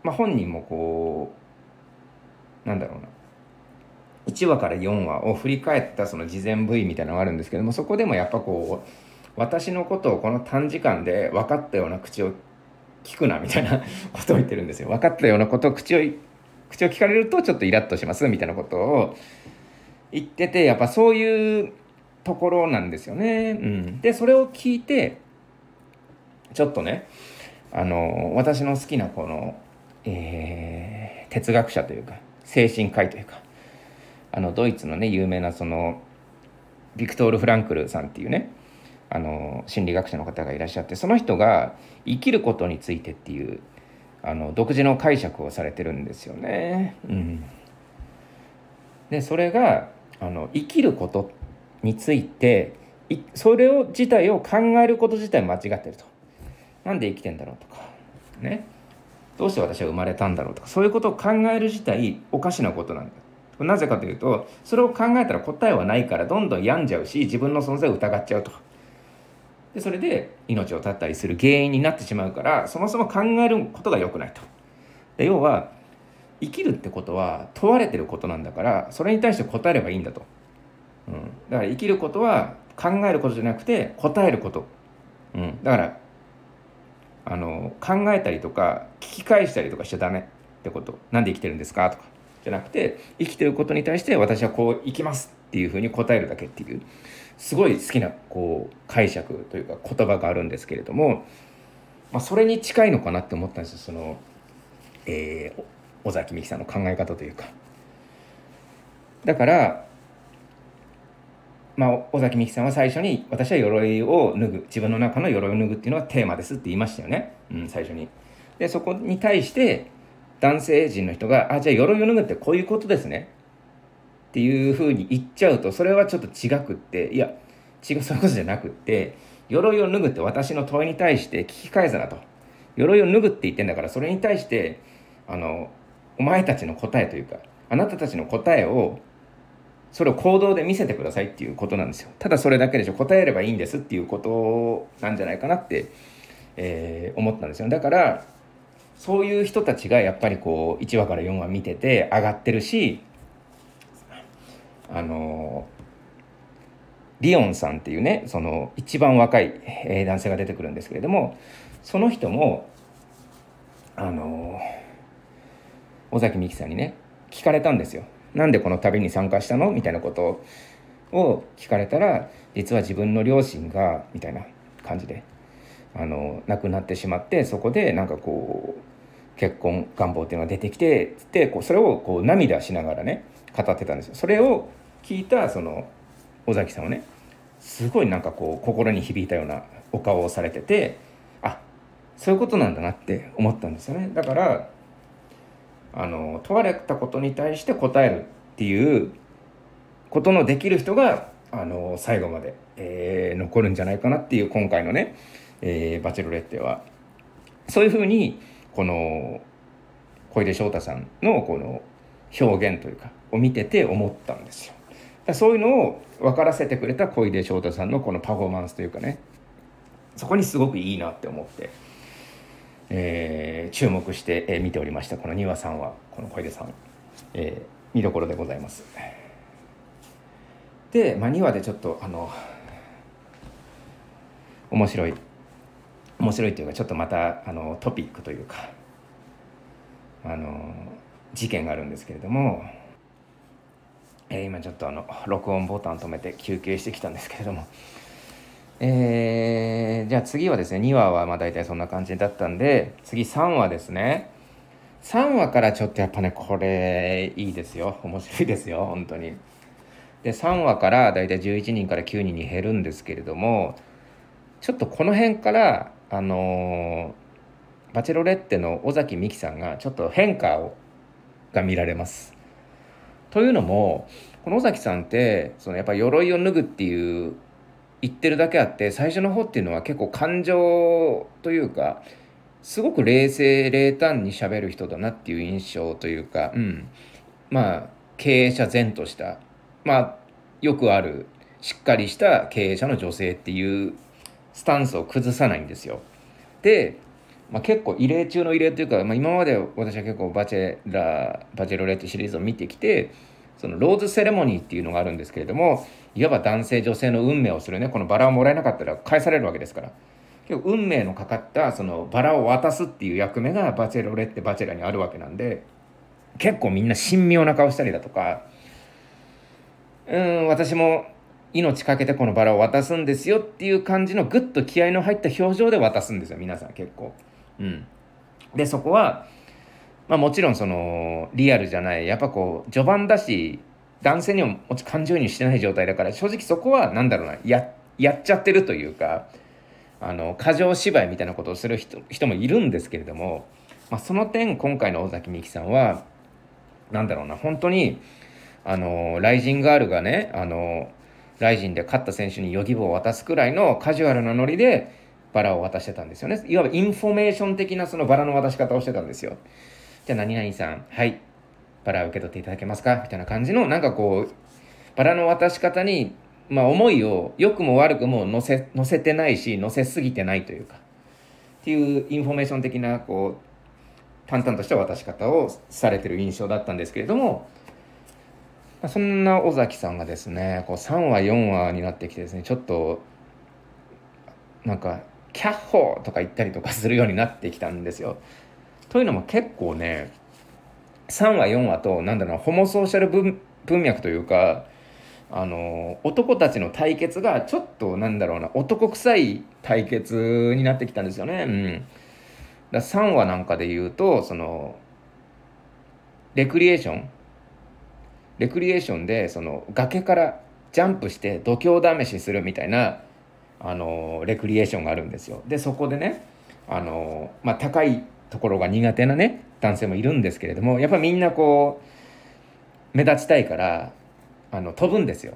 まあ、本人もこうなんだろうな1話から4話を振り返ったその事前 V みたいなのがあるんですけどもそこでもやっぱこう私のことをこの短時間で分かったような口を聞くなみたいなことを言ってるんですよ分かったようなことを口を口を聞かれるとちょっとイラッとしますみたいなことを言っててやっぱそういうところなんですよね。うん、でそれを聞いてちょっとねあの私の好きなこの、えー、哲学者というか精神科医というかあのドイツのね有名なそのビクトール・フランクルさんっていうねあの心理学者の方がいらっしゃってその人が生きることについてっていうあの独自の解釈をされてるんですよね。うん、でそれがあの生きることについてそれを自体を考えること自体間違ってると。なんで生きてんだろうとかねどうして私は生まれたんだろうとかそういうことを考える自体おかしなことなんだ。なぜかというとそれを考えたら答えはないからどんどん病んじゃうし自分の存在を疑っちゃうと。でそれで命を絶ったりする原因になってしまうからそもそも考えることが良くないと。で要は生きるってことは問われてることなんだからそれに対して答えればいいんだと。うん、だから生きることは考えることじゃなくて答えること、うん、だからあの考えたりとか聞き返したりとかしちゃダメってこと。なんで生きてるんですか？とか。じゃなくて生きてることに対して私はこう生きますっていうふうに答えるだけっていうすごい好きなこう解釈というか言葉があるんですけれども、まあ、それに近いのかなって思ったんですよその、えー、尾崎美紀さんの考え方というか。だからまあ、尾崎美紀さんは最初に私は鎧を脱ぐ自分の中の鎧を脱ぐっていうのがテーマですって言いましたよね、うん、最初に。でそこに対して男性陣の人が「あじゃあ鎧を脱ぐってこういうことですね」っていうふうに言っちゃうとそれはちょっと違くっていや違うそういうことじゃなくって鎧を脱ぐって私の問いに対して聞き返すなと鎧を脱ぐって言ってんだからそれに対してあのお前たちの答えというかあなたたちの答えをそれを行動で見せてくださいっていうことなんですよ。ただそれだけでしょ。答えればいいんですっていうことなんじゃないかなって、えー、思ったんですよ。だから、そういう人たちがやっぱりこう、1話から4話見てて上がってるし、あの、リオンさんっていうね、その一番若い、男性が出てくるんですけれども、その人も、あの、尾崎美紀さんにね、聞かれたんですよ。なんでこの旅に参加したの？みたいなことを聞かれたら実は自分の両親がみたいな感じであの亡くなってしまってそこでなんかこう結婚願望っていうのが出てきてつってこうそれをこう涙しながらね語ってたんですよ。それを聞いたその尾崎さんはねすごいなんかこう心に響いたようなお顔をされててあそういうことなんだなって思ったんですよね。だからあの問われたことに対して答えるっていうことのできる人があの最後まで、えー、残るんじゃないかなっていう今回のね、えー、バチェロレッテはそういうふうにこの小出翔太さんのこの表現というかを見てて思ったんですよ。だそういうのを分からせてくれた小出翔太さんのこのパフォーマンスというかねそこにすごくいいなって思って、えー、注目して、見ておりましたこの丹羽さんはこの小出さん、えー、見どころでございます。で、まあ、2話でちょっとあの面白い面白いというかちょっとまたあのトピックというかあの事件があるんですけれども、えー、今ちょっとあの録音ボタン止めて休憩してきたんですけれども、えー、じゃあ次はですね2話はまあ大体そんな感じだったんで次3話ですね3話からちょっとやっぱねこれいいですよ面白いですよ本当に。で3話から大体11人から9人に減るんですけれどもちょっとこの辺からあの、バチェロレッテの尾崎美紀さんがちょっと変化をが見られます。というのもこの尾崎さんってそのやっぱ鎧を脱ぐっていう言ってるだけあって最初の方っていうのは結構感情というかすごく冷静冷淡にしゃべる人だなっていう印象というか、うん、まあ経営者前としたまあよくあるしっかりした経営者の女性っていうスタンスを崩さないんですよ。で、まあ、結構異例中の異例というか、まあ、今まで私は結構バチェラーバチェロレッテシリーズを見てきてそのローズセレモニーっていうのがあるんですけれどもいわば男性女性の運命をするねこのバラをもらえなかったら返されるわけですから結構運命のかかったそのバラを渡すっていう役目がバチェロレッテバチェラにあるわけなんで結構みんな神妙な顔したりだとかうん私も命かけてこのバラを渡すんですよっていう感じのぐっと気合の入った表情で渡すんですよ皆さん結構。うん、でそこは、まあ、もちろんそのリアルじゃないやっぱこう序盤だし男性にも感情移入してない状態だから正直そこは何だろうなややっちゃってるというかあの過剰芝居みたいなことをする人人もいるんですけれども、まあ、その点今回の尾崎美紀さんは何だろうな本当にあの RIZIN ガールがねあの RIZIN で勝った選手にヨギボを渡すくらいのカジュアルなノリでバラを渡してたんですよね。いわばインフォメーション的なそのバラの渡し方をしてたんですよ。じゃあ何々さん、はい、バラを受け取っていただけますか？みたいな感じの、なんかこう、バラの渡し方に、まあ思いを良くも悪くも乗せ、乗せてないし、乗せすぎてないというか、っていうインフォメーション的な、こう、淡々とした渡し方をされてる印象だったんですけれども、そんな尾崎さんがですねこう3話4話になってきてですねちょっとなんか「キャッホー!」とか言ったりとかするようになってきたんですよ。というのも結構ね3話4話となんだろうホモソーシャル文文脈というかあの男たちの対決がちょっとなんだろうな男臭い対決になってきたんですよね。うん、だ3話なんかで言うとそのレクリエーションレクリエーションでその崖からジャンプして度胸試しするみたいなあのレクリエーションがあるんですよ。でそこでねあの、まあ、高いところが苦手なね男性もいるんですけれどもやっぱみんなこう目立ちたいからあの飛ぶんですよ。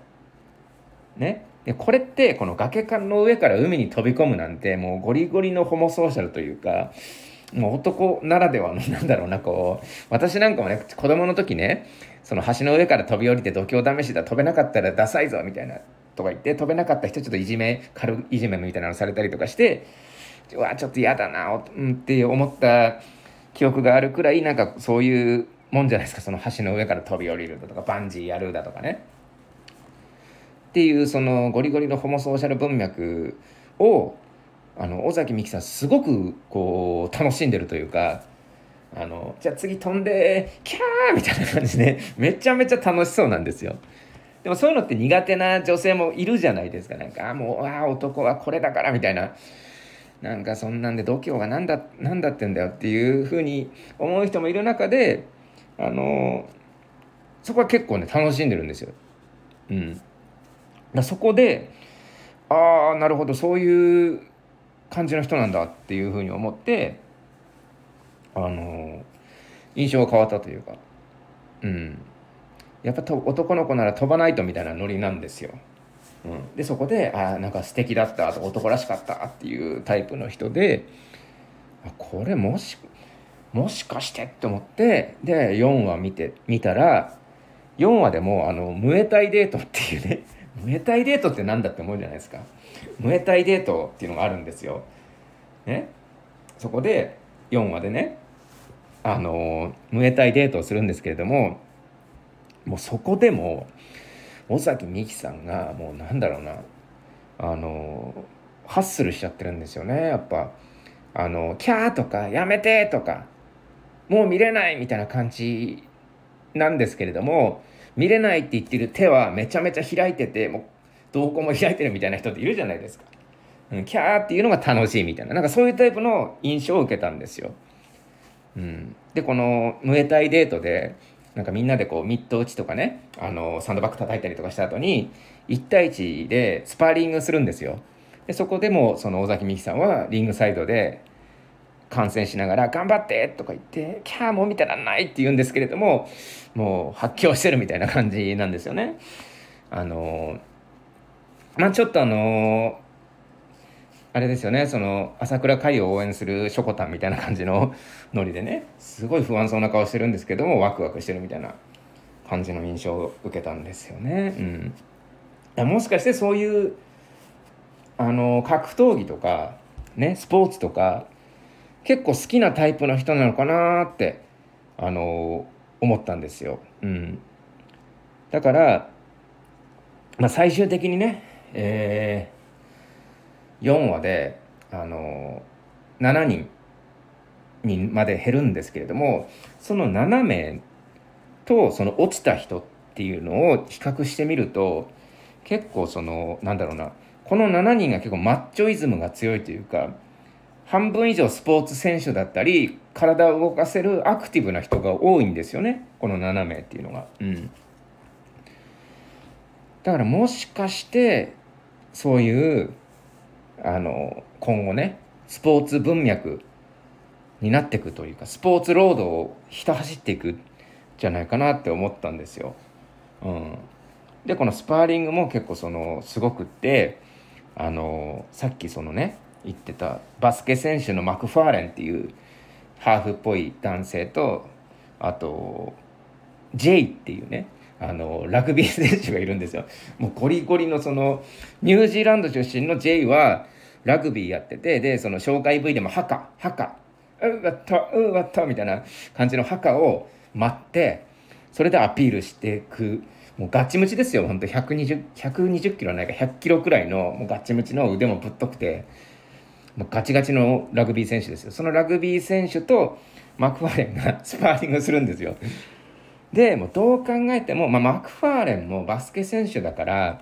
ね、でこれってこの崖の上から海に飛び込むなんてもうゴリゴリのホモソーシャルというかもう男ならではのなんだろうなこう私なんかもね子供の時ねその橋の上から飛び降りて度胸試しだ飛べなかったらダサいぞみたいなとか言って飛べなかった人ちょっといじめ軽いじめみたいなのされたりとかしてうわちょっと嫌だなうんって思った記憶があるくらいなんかそういうもんじゃないですかその橋の上から飛び降りるだとかバンジーやるだとかね。っていうそのゴリゴリのホモソーシャル文脈をあの尾崎美紀さんすごくこう楽しんでるというかあのじゃあ次飛んでキャーみたいな感じでめちゃめちゃ楽しそうなんですよ。でもそういうのって苦手な女性もいるじゃないですか。なんか、あもう、ああ、男はこれだからみたいな。なんかそんなんで度胸が何だ、何だってんだよっていうふうに思う人もいる中で、あのそこは結構ね、楽しんでるんですよ。うん。だそこで、ああ、なるほど、そういう感じの人なんだっていうふうに思って、あの印象が変わったというか、うん、やっぱと男の子なら飛ばないとみたいなノリなんですよ。うん、でそこであなんか素敵だったと男らしかったっていうタイプの人でこれもしもしかしてって思ってで4話見て見たら4話でもあのムエタイデートっていうね ムエタイデートって何だって思うじゃないですか。ムエタイデートっていうのがあるんですよ。ね、そこで4話でねあのムエタイデートをするんですけれどももうそこでも尾崎美紀さんがもうなんだろうなあのハッスルしちゃってるんですよねやっぱあのキャーとかやめてとかもう見れないみたいな感じなんですけれども見れないって言ってる手はめちゃめちゃ開いててもう瞳孔も開いてるみたいな人っているじゃないですか。うん、キャーっていうのが楽しいみたいななんかそういうタイプの印象を受けたんですよ。うん、でこのムエタイデートでなんかみんなでこうミット打ちとかねあのサンドバッグ叩いたりとかした後に1対1でスパーリングするんですよ。でそこでもその尾崎美紀さんはリングサイドで観戦しながら「頑張って!」とか言って「キャーもう見てらんない!」って言うんですけれどももう発狂してるみたいな感じなんですよね。あのまあちょっとあのあれですよねその朝倉海を応援するしょこたんみたいな感じの ノリでねすごい不安そうな顔してるんですけどもワクワクしてるみたいな感じの印象を受けたんですよね。うん、もしかしてそういうあの格闘技とかねスポーツとか結構好きなタイプの人なのかなってあの思ったんですよ。うん、だから、まあ、最終的にね、えー、4話であの7人にまで減るんですけれどもその7名とその落ちた人っていうのを比較してみると結構そのなんだろうなこの7人が結構マッチョイズムが強いというか半分以上スポーツ選手だったり体を動かせるアクティブな人が多いんですよねこの7名っていうのが。うん、だからもしかしてそういうあの今後ねスポーツ文脈になっていくというかスポーツロードをひた走っていくじゃないかなって思ったんですよ。うん、でこのスパーリングも結構そのすごくってあのさっきそのね言ってたバスケ選手のマクファーレンっていうハーフっぽい男性とあと J っていうねあのラグビー 選手がいるんですよ。もうゴリゴリのそのニュージーランド出身の J はラグビーやっててでその紹介 V でも「ハカハカ。うわったうわった」みたいな感じのハカを待ってそれでアピールしていくもうガチムチですよ。本当120 120キロないか100キロくらいのもうガチムチの腕もぶっとくてもうガチガチのラグビー選手ですよ。そのラグビー選手とマクファレンが スパーリングするんですよ。でもうどう考えても、まあ、マクファーレンもバスケ選手だから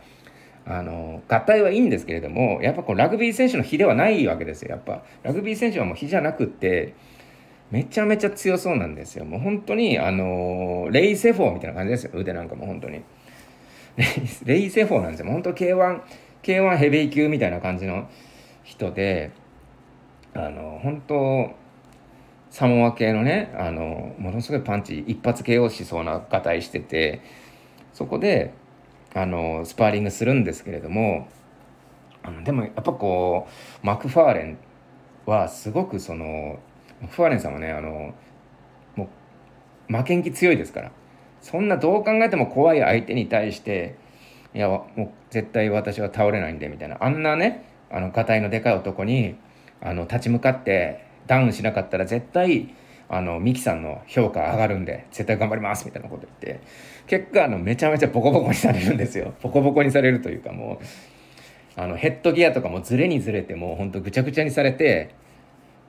あのガタイはいいんですけれどもやっぱこうラグビー選手の比ではないわけですよやっぱ。ラグビー選手はもう比じゃなくってめちゃめちゃ強そうなんですよ。もう本当にあのレイ・セフォーみたいな感じですよ腕なんかも本当に。レイ・セフォーなんですよ。本当 K1 K1 ヘビー級みたいな感じの人であの本当サモア系のねあのものすごいパンチ一発 KO しそうながたいしててそこであのスパーリングするんですけれどもあのでもやっぱこうマクファーレンはすごくそのファーレンさんはねあのもう負けん気強いですからそんなどう考えても怖い相手に対していやもう絶対私は倒れないんでみたいなあんなねあの、がたいのでかい男に、あの、立ち向かってダウンしなかったら絶対、あの、ミキさんの評価上がるんで、絶対頑張りますみたいなこと言って、結果、あの、めちゃめちゃボコボコにされるんですよ。ボコボコにされるというかもう、あの、ヘッドギアとかもずれにずれて、もうほんとぐちゃぐちゃにされて、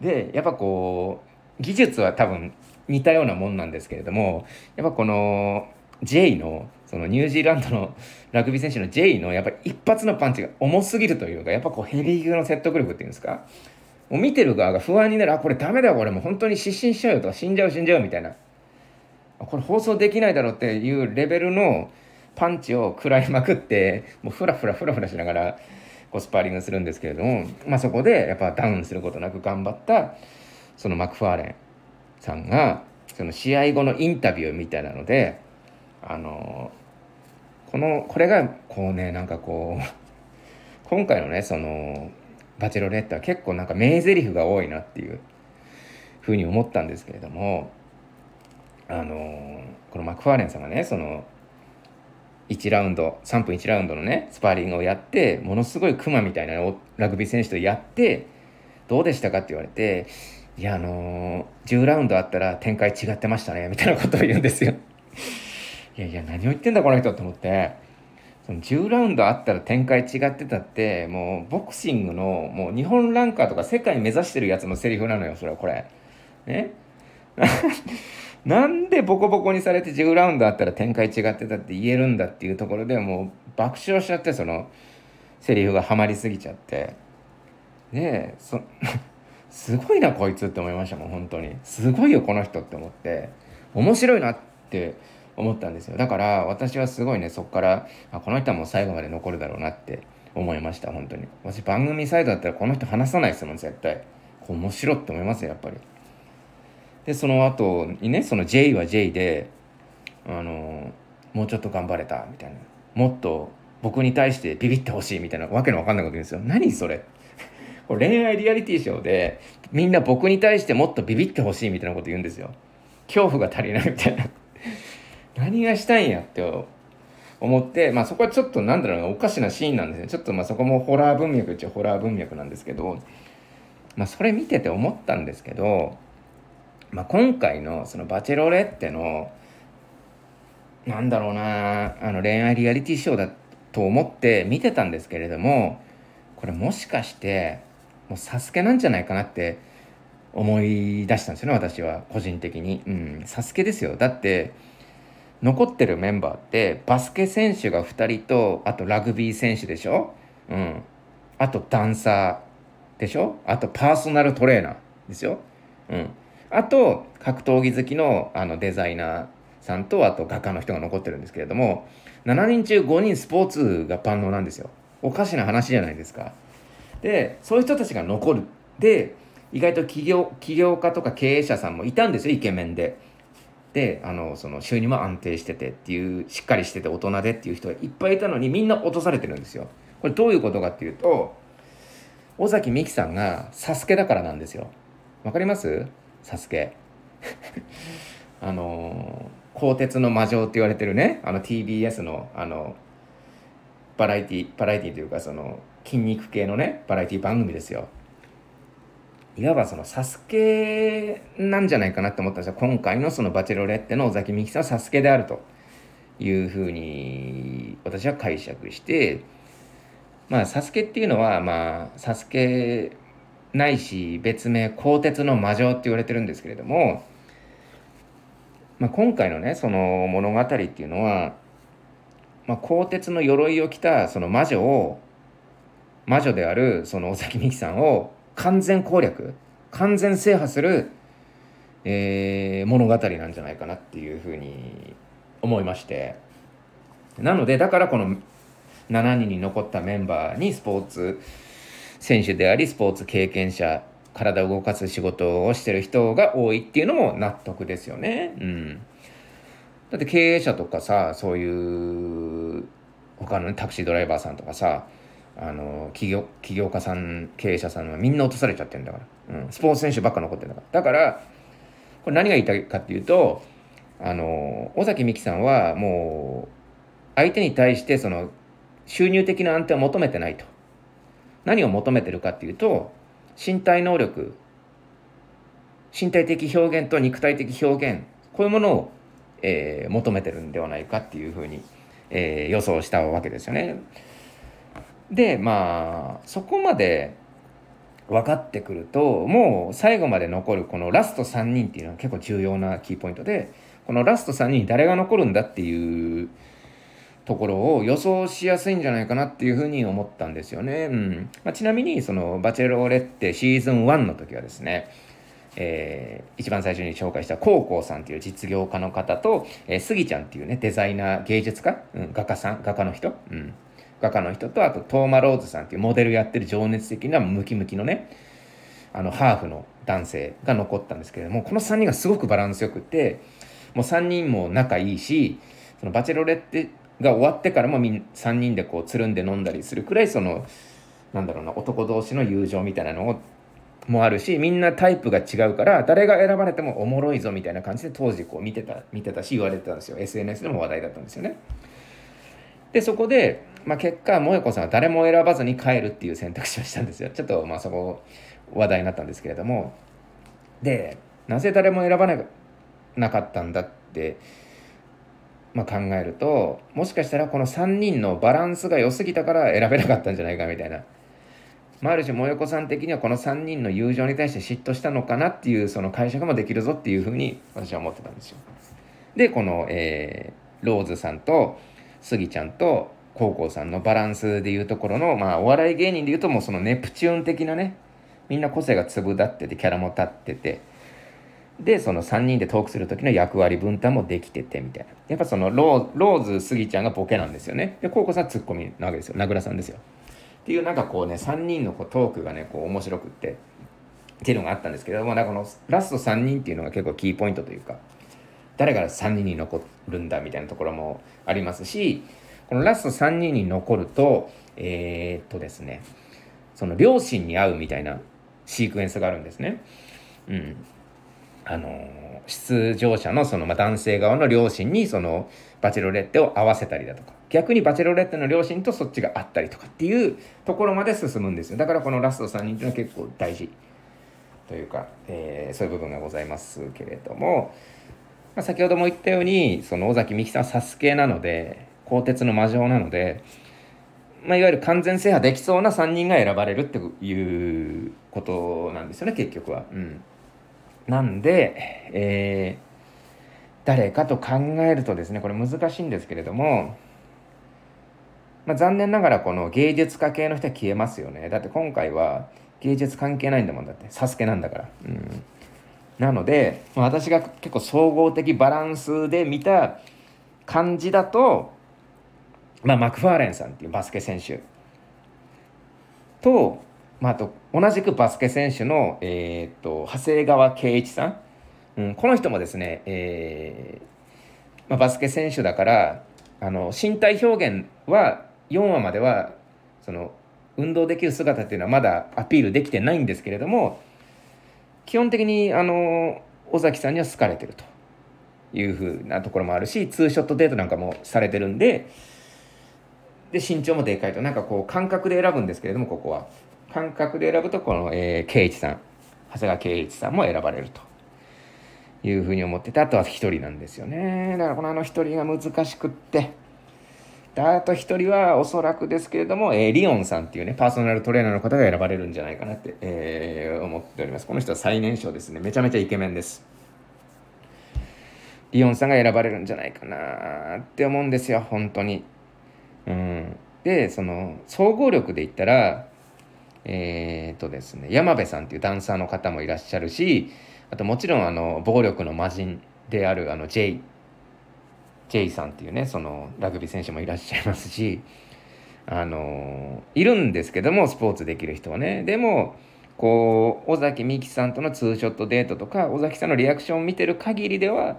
で、やっぱこう、技術は多分似たようなもんなんですけれども、やっぱこの、J のそのニュージーランドのラグビー選手の J のやっぱり一発のパンチが重すぎるというかやっぱこうヘビー級の説得力っていうんですかもう見てる側が不安になる。あこれダメだこれもう本当に失神しちゃうよとか死んじゃう死んじゃうみたいな。これ放送できないだろうっていうレベルのパンチを食らいまくってもうフラフラフラフラしながらこうスパーリングするんですけれども、まあ、そこでやっぱダウンすることなく頑張ったそのマクファーレンさんがその試合後のインタビューみたいなのであのこのこれがこうねなんかこう今回のねそのバチェロレッテは結構なんか名台詞が多いなっていうふうに思ったんですけれどもあのこのマクファーレンさんがねその1ラウンド3分1ラウンドのねスパーリングをやってものすごいクマみたいなラグビー選手とやってどうでしたかって言われていやあの、10ラウンドあったら展開違ってましたねみたいなことを言うんですよ。いやいや何を言ってんだこの人って思って。10ラウンドあったら展開違ってたってもうボクシングのもう日本ランカーとか世界目指してるやつのセリフなのよそれはこれ。ね？なんでボコボコにされて10ラウンドあったら展開違ってたって言えるんだっていうところでもう爆笑しちゃってそのセリフがハマりすぎちゃって。でそ すごいなこいつって思いましたもん本当に。すごいよこの人って思って。面白いなって思ったんですよ。だから私はすごいねそこからあこの人はもう最後まで残るだろうなって思いました本当に。私番組サイドだったらこの人話さないですもん絶対。面白って思いますよやっぱり。でその後にねその J は J であのもうちょっと頑張れたみたいな。もっと僕に対してビビってほしいみたいなわけのわかんないこと言うんですよ。何それ？これ恋愛リアリティショーでみんな僕に対してもっとビビってほしいみたいなこと言うんですよ。恐怖が足りないみたいな。何がしたいんやって思ってまあそこはちょっとなんだろうなおかしなシーンなんですねちょっとまあそこもホラー文脈っちゃホラー文脈なんですけどまあそれ見てて思ったんですけどまあ、今回のそのバチェロレッテのなんだろうなあの恋愛リアリティショーだと思って見てたんですけれどもこれもしかしてもうサスケなんじゃないかなって思い出したんですよね私は。個人的に。うん、サスケですよ。だって残ってるメンバーってバスケ選手が2人とあとラグビー選手でしょ、うん、あとダンサーでしょ？あとパーソナルトレーナーですよ。うん、あと格闘技好きのあのデザイナーさんとあと画家の人が残ってるんですけれども7人中5人スポーツが万能なんですよ。おかしな話じゃないですか。でそういう人たちが残る。で意外と企業起業家とか経営者さんもいたんですよイケメンで。であのその収入も安定しててっていうしっかりしてて大人でっていう人がいっぱいいたのにみんな落とされてるんですよ。これどういうことかっていうと尾崎美紀さんが「サスケだからなんですよ。わかります？サスケ。あの鋼鉄の魔女って言われてるね。あの TBS のあのバラエティバラエティというかその筋肉系のねバラエティ番組ですよ。いわばそのサスケなんじゃないかなって思ったんですよ。今回のそのバチェロレッテの尾崎美紀さんはサスケであると。いうふうに私は解釈してまあサスケっていうのはまあサスケないし別名鋼鉄の魔女って言われてるんですけれども、まあ、今回のねその物語っていうのは、まあ、鋼鉄の鎧を着たその魔女を魔女であるその尾崎美紀さんを完全攻略完全制覇する、えー、物語なんじゃないかなっていうふうに思いましてなのでだからこの7人に残ったメンバーにスポーツ選手でありスポーツ経験者体を動かす仕事をしてる人が多いっていうのも納得ですよね。うん、だって経営者とかさそういう他の、ね、タクシードライバーさんとかさあの企業起業家さん経営者さんはみんな落とされちゃってるんだから、うん、スポーツ選手ばっか残ってるんだからだからこれ何が言いたいかっていうとあの尾崎美紀さんはもう相手に対してその収入的な安定を求めてないと。何を求めてるかっていうと身体能力身体的表現と肉体的表現こういうものを、えー、求めてるんではないかっていうふうに、えー、予想したわけですよね。でまあそこまで分かってくるともう最後まで残るこのラスト3人っていうのは結構重要なキーポイントでこのラスト3人誰が残るんだっていうところを予想しやすいんじゃないかなっていうふうに思ったんですよね。うんまあ、ちなみにそのバチェロレッテシーズン1の時はですねえー、一番最初に紹介したコウコウさんっていう実業家の方と、えー、スギちゃんっていうねデザイナー芸術家、うん、画家さん画家の人、うん、画家の人とあとトーマ・ローズさんっていうモデルやってる情熱的なムキムキのねあのハーフの男性が残ったんですけれどもこの3人がすごくバランスよくてもう3人も仲いいしそのバチェロレッテが終わってからもみん3人でこうつるんで飲んだりするくらいそのなんだろうな男同士の友情みたいなのをもあるしみんなタイプが違うから誰が選ばれてもおもろいぞみたいな感じで当時こう見てた見てたし言われてたんですよ。SNS でも話題だったんですよね。でそこで、まあ、結果萌子さんは誰も選ばずに帰るっていう選択肢をしたんですよ。ちょっとまあそこ話題になったんですけれども。でなぜ誰も選ばなかったんだってまあ、考えるともしかしたらこの3人のバランスが良すぎたから選べなかったんじゃないかみたいな、まあ、ある種萌子さん的にはこの3人の友情に対して嫉妬したのかなっていうその解釈もできるぞっていうふうに私は思ってたんですよ。でこの、えー、ローズさんとスギちゃんとコウコウさんのバランスでいうところの、まあ、お笑い芸人でいうともうそのネプチューン的なねみんな個性が粒立っててキャラも立っててでその3人でトークする時の役割分担もできててみたいな。やっぱそのローズスギちゃんがボケなんですよね。でコウコさんツッコミなわけですよ。名倉さんですよ。っていうなんかこうね3人のこうトークがねこう面白くってっていうのがあったんですけどもなんかこのラスト3人っていうのが結構キーポイントというか誰が3人に残るんだみたいなところもありますしこのラスト3人に残るとえー、っとですねその両親に会うみたいなシークエンスがあるんですね。うん、あの出場者のその、まあ、男性側の両親にそのバチェロレッテを合わせたりだとか。逆にバチェロレッテの両親とそっちがあったりとかっていうところまで進むんですよ。だからこのラスト3人っていうのは結構大事というか、えー、そういう部分がございますけれども、まあ、先ほども言ったようにその尾崎美紀さんはサスケなので鋼鉄の魔女なので、まあ、いわゆる完全制覇できそうな3人が選ばれるっていうことなんですよね結局は。うんなんで、えー、誰かと考えるとですねこれ難しいんですけれども、まあ、残念ながらこの芸術家系の人は消えますよねだって今回は芸術関係ないんだもんだってサスケなんだから。うんなので、ま、私が結構総合的バランスで見た感じだと、まあ、マクファーレンさんっていうバスケ選手とまあ、あと同じくバスケ選手の、えーと、長谷川圭一さん、うん、この人もですね、えーまあ、バスケ選手だからあの身体表現は4話まではその運動できる姿っていうのはまだアピールできてないんですけれども基本的にあの尾崎さんには好かれてるというふうなところもあるしツーショットデートなんかもされてるんでで身長もでかいと。なんかこう感覚で選ぶんですけれどもここは。感覚で選ぶとこの、えー、圭一さん。長谷川圭一さんも選ばれると。いうふうに思っててあとは1人なんですよね。だからこのあの1人が難しくって。あと1人はおそらくですけれども、えー、リオンさんっていうねパーソナルトレーナーの方が選ばれるんじゃないかなって、えー、思っております。この人は最年少ですね。めちゃめちゃイケメンです。リオンさんが選ばれるんじゃないかなって思うんですよ。本当に。うん。でその総合力で言ったらえー、っとですね山部さんっていうダンサーの方もいらっしゃるしあともちろんあの暴力の魔人であるあの J, J さんっていうねそのラグビー選手もいらっしゃいますしあのいるんですけどもスポーツできる人はね。でもこう尾崎美紀さんとのツーショットデートとか尾崎さんのリアクションを見てる限りでは、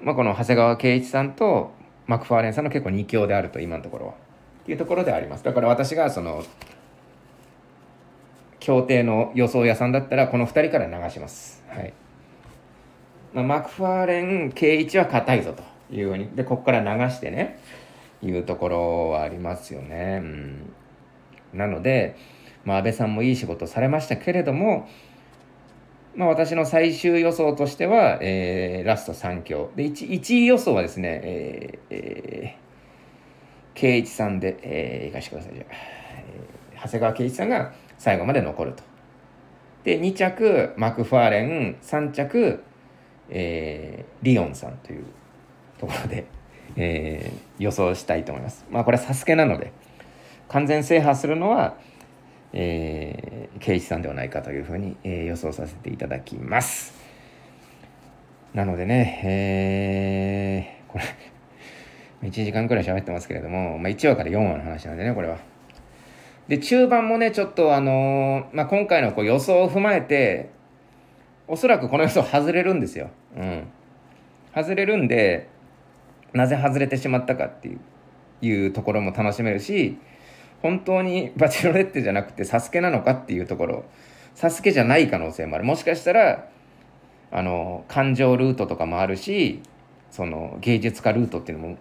まあ、この長谷川圭一さんとマクファーレンさんの結構2強であると今のところはっていうところでありますだから私がその協定の予想屋さんだったらこの2人から流します。はいまあ、マクファーレン、圭一は硬いぞというふうに。で、ここから流してね、いうところはありますよね。うん、なので、まあ、安倍さんもいい仕事されましたけれども、まあ、私の最終予想としては、えー、ラスト3強。で1、1位予想はですね、えー、えー、圭一さんで、えー、行かしてください。じゃ、えー、長谷川圭一さんが最後まで残ると。で、2着、マクファーレン、3着、えー、リオンさんというところで、えー、予想したいと思います。まあこれはサスケなので、完全制覇するのは、えー、ケイチさんではないかというふうに、えー、予想させていただきます。なのでね、えー、これ 1時間くらい喋ってますけれども、まあ、1話から4話の話なんでね、これは。で、中盤もね、ちょっとあのー、まあ、今回のこう予想を踏まえて、おそらくこの予想外れるんですよ。うん。外れるんで、なぜ外れてしまったかっていういうところも楽しめるし、本当に バチロレッテじゃなくてサスケなのかっていうところ、サスケじゃない可能性もある。もしかしたらあの感情ルートとかもあるしその芸術家ルートっていうのも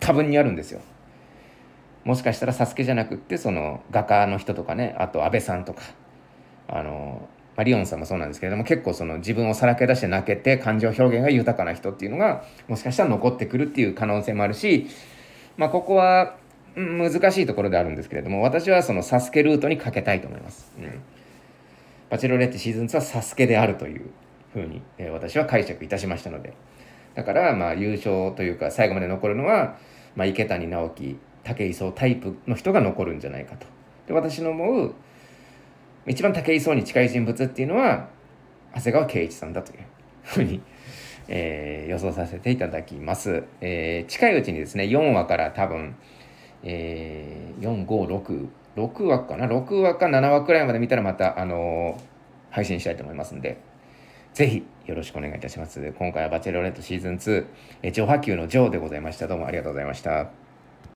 多分にあるんですよ。もしかしたらサスケじゃなくってその画家の人とかねあと安倍さんとか。あの、まあ、リオンさんもそうなんですけれども結構その自分をさらけ出して泣けて感情表現が豊かな人っていうのがもしかしたら残ってくるっていう可能性もあるし、まあ、ここは難しいところであるんですけれども私はそのサスケルートにかけたいと思います。うん、バチェロレッテシーズン2はサスケであるというふうに、えー、私は解釈いたしましたのでだからまあ優勝というか最後まで残るのは、まあ、池谷直樹武井壮タイプの人が残るんじゃないかと。で私の思う一番武井壮に近い人物っていうのは長谷川圭一さんだというふうに、えー、予想させていただきます。えー、近いうちにですね4話から多分、えー、456 6話かな？6話か7話くらいまで見たらまた、あのー、配信したいと思いますんでぜひよろしくお願いいたします。今回はバチェロレットシーズン2、えー、上波球のジョーでございました。どうもありがとうございました。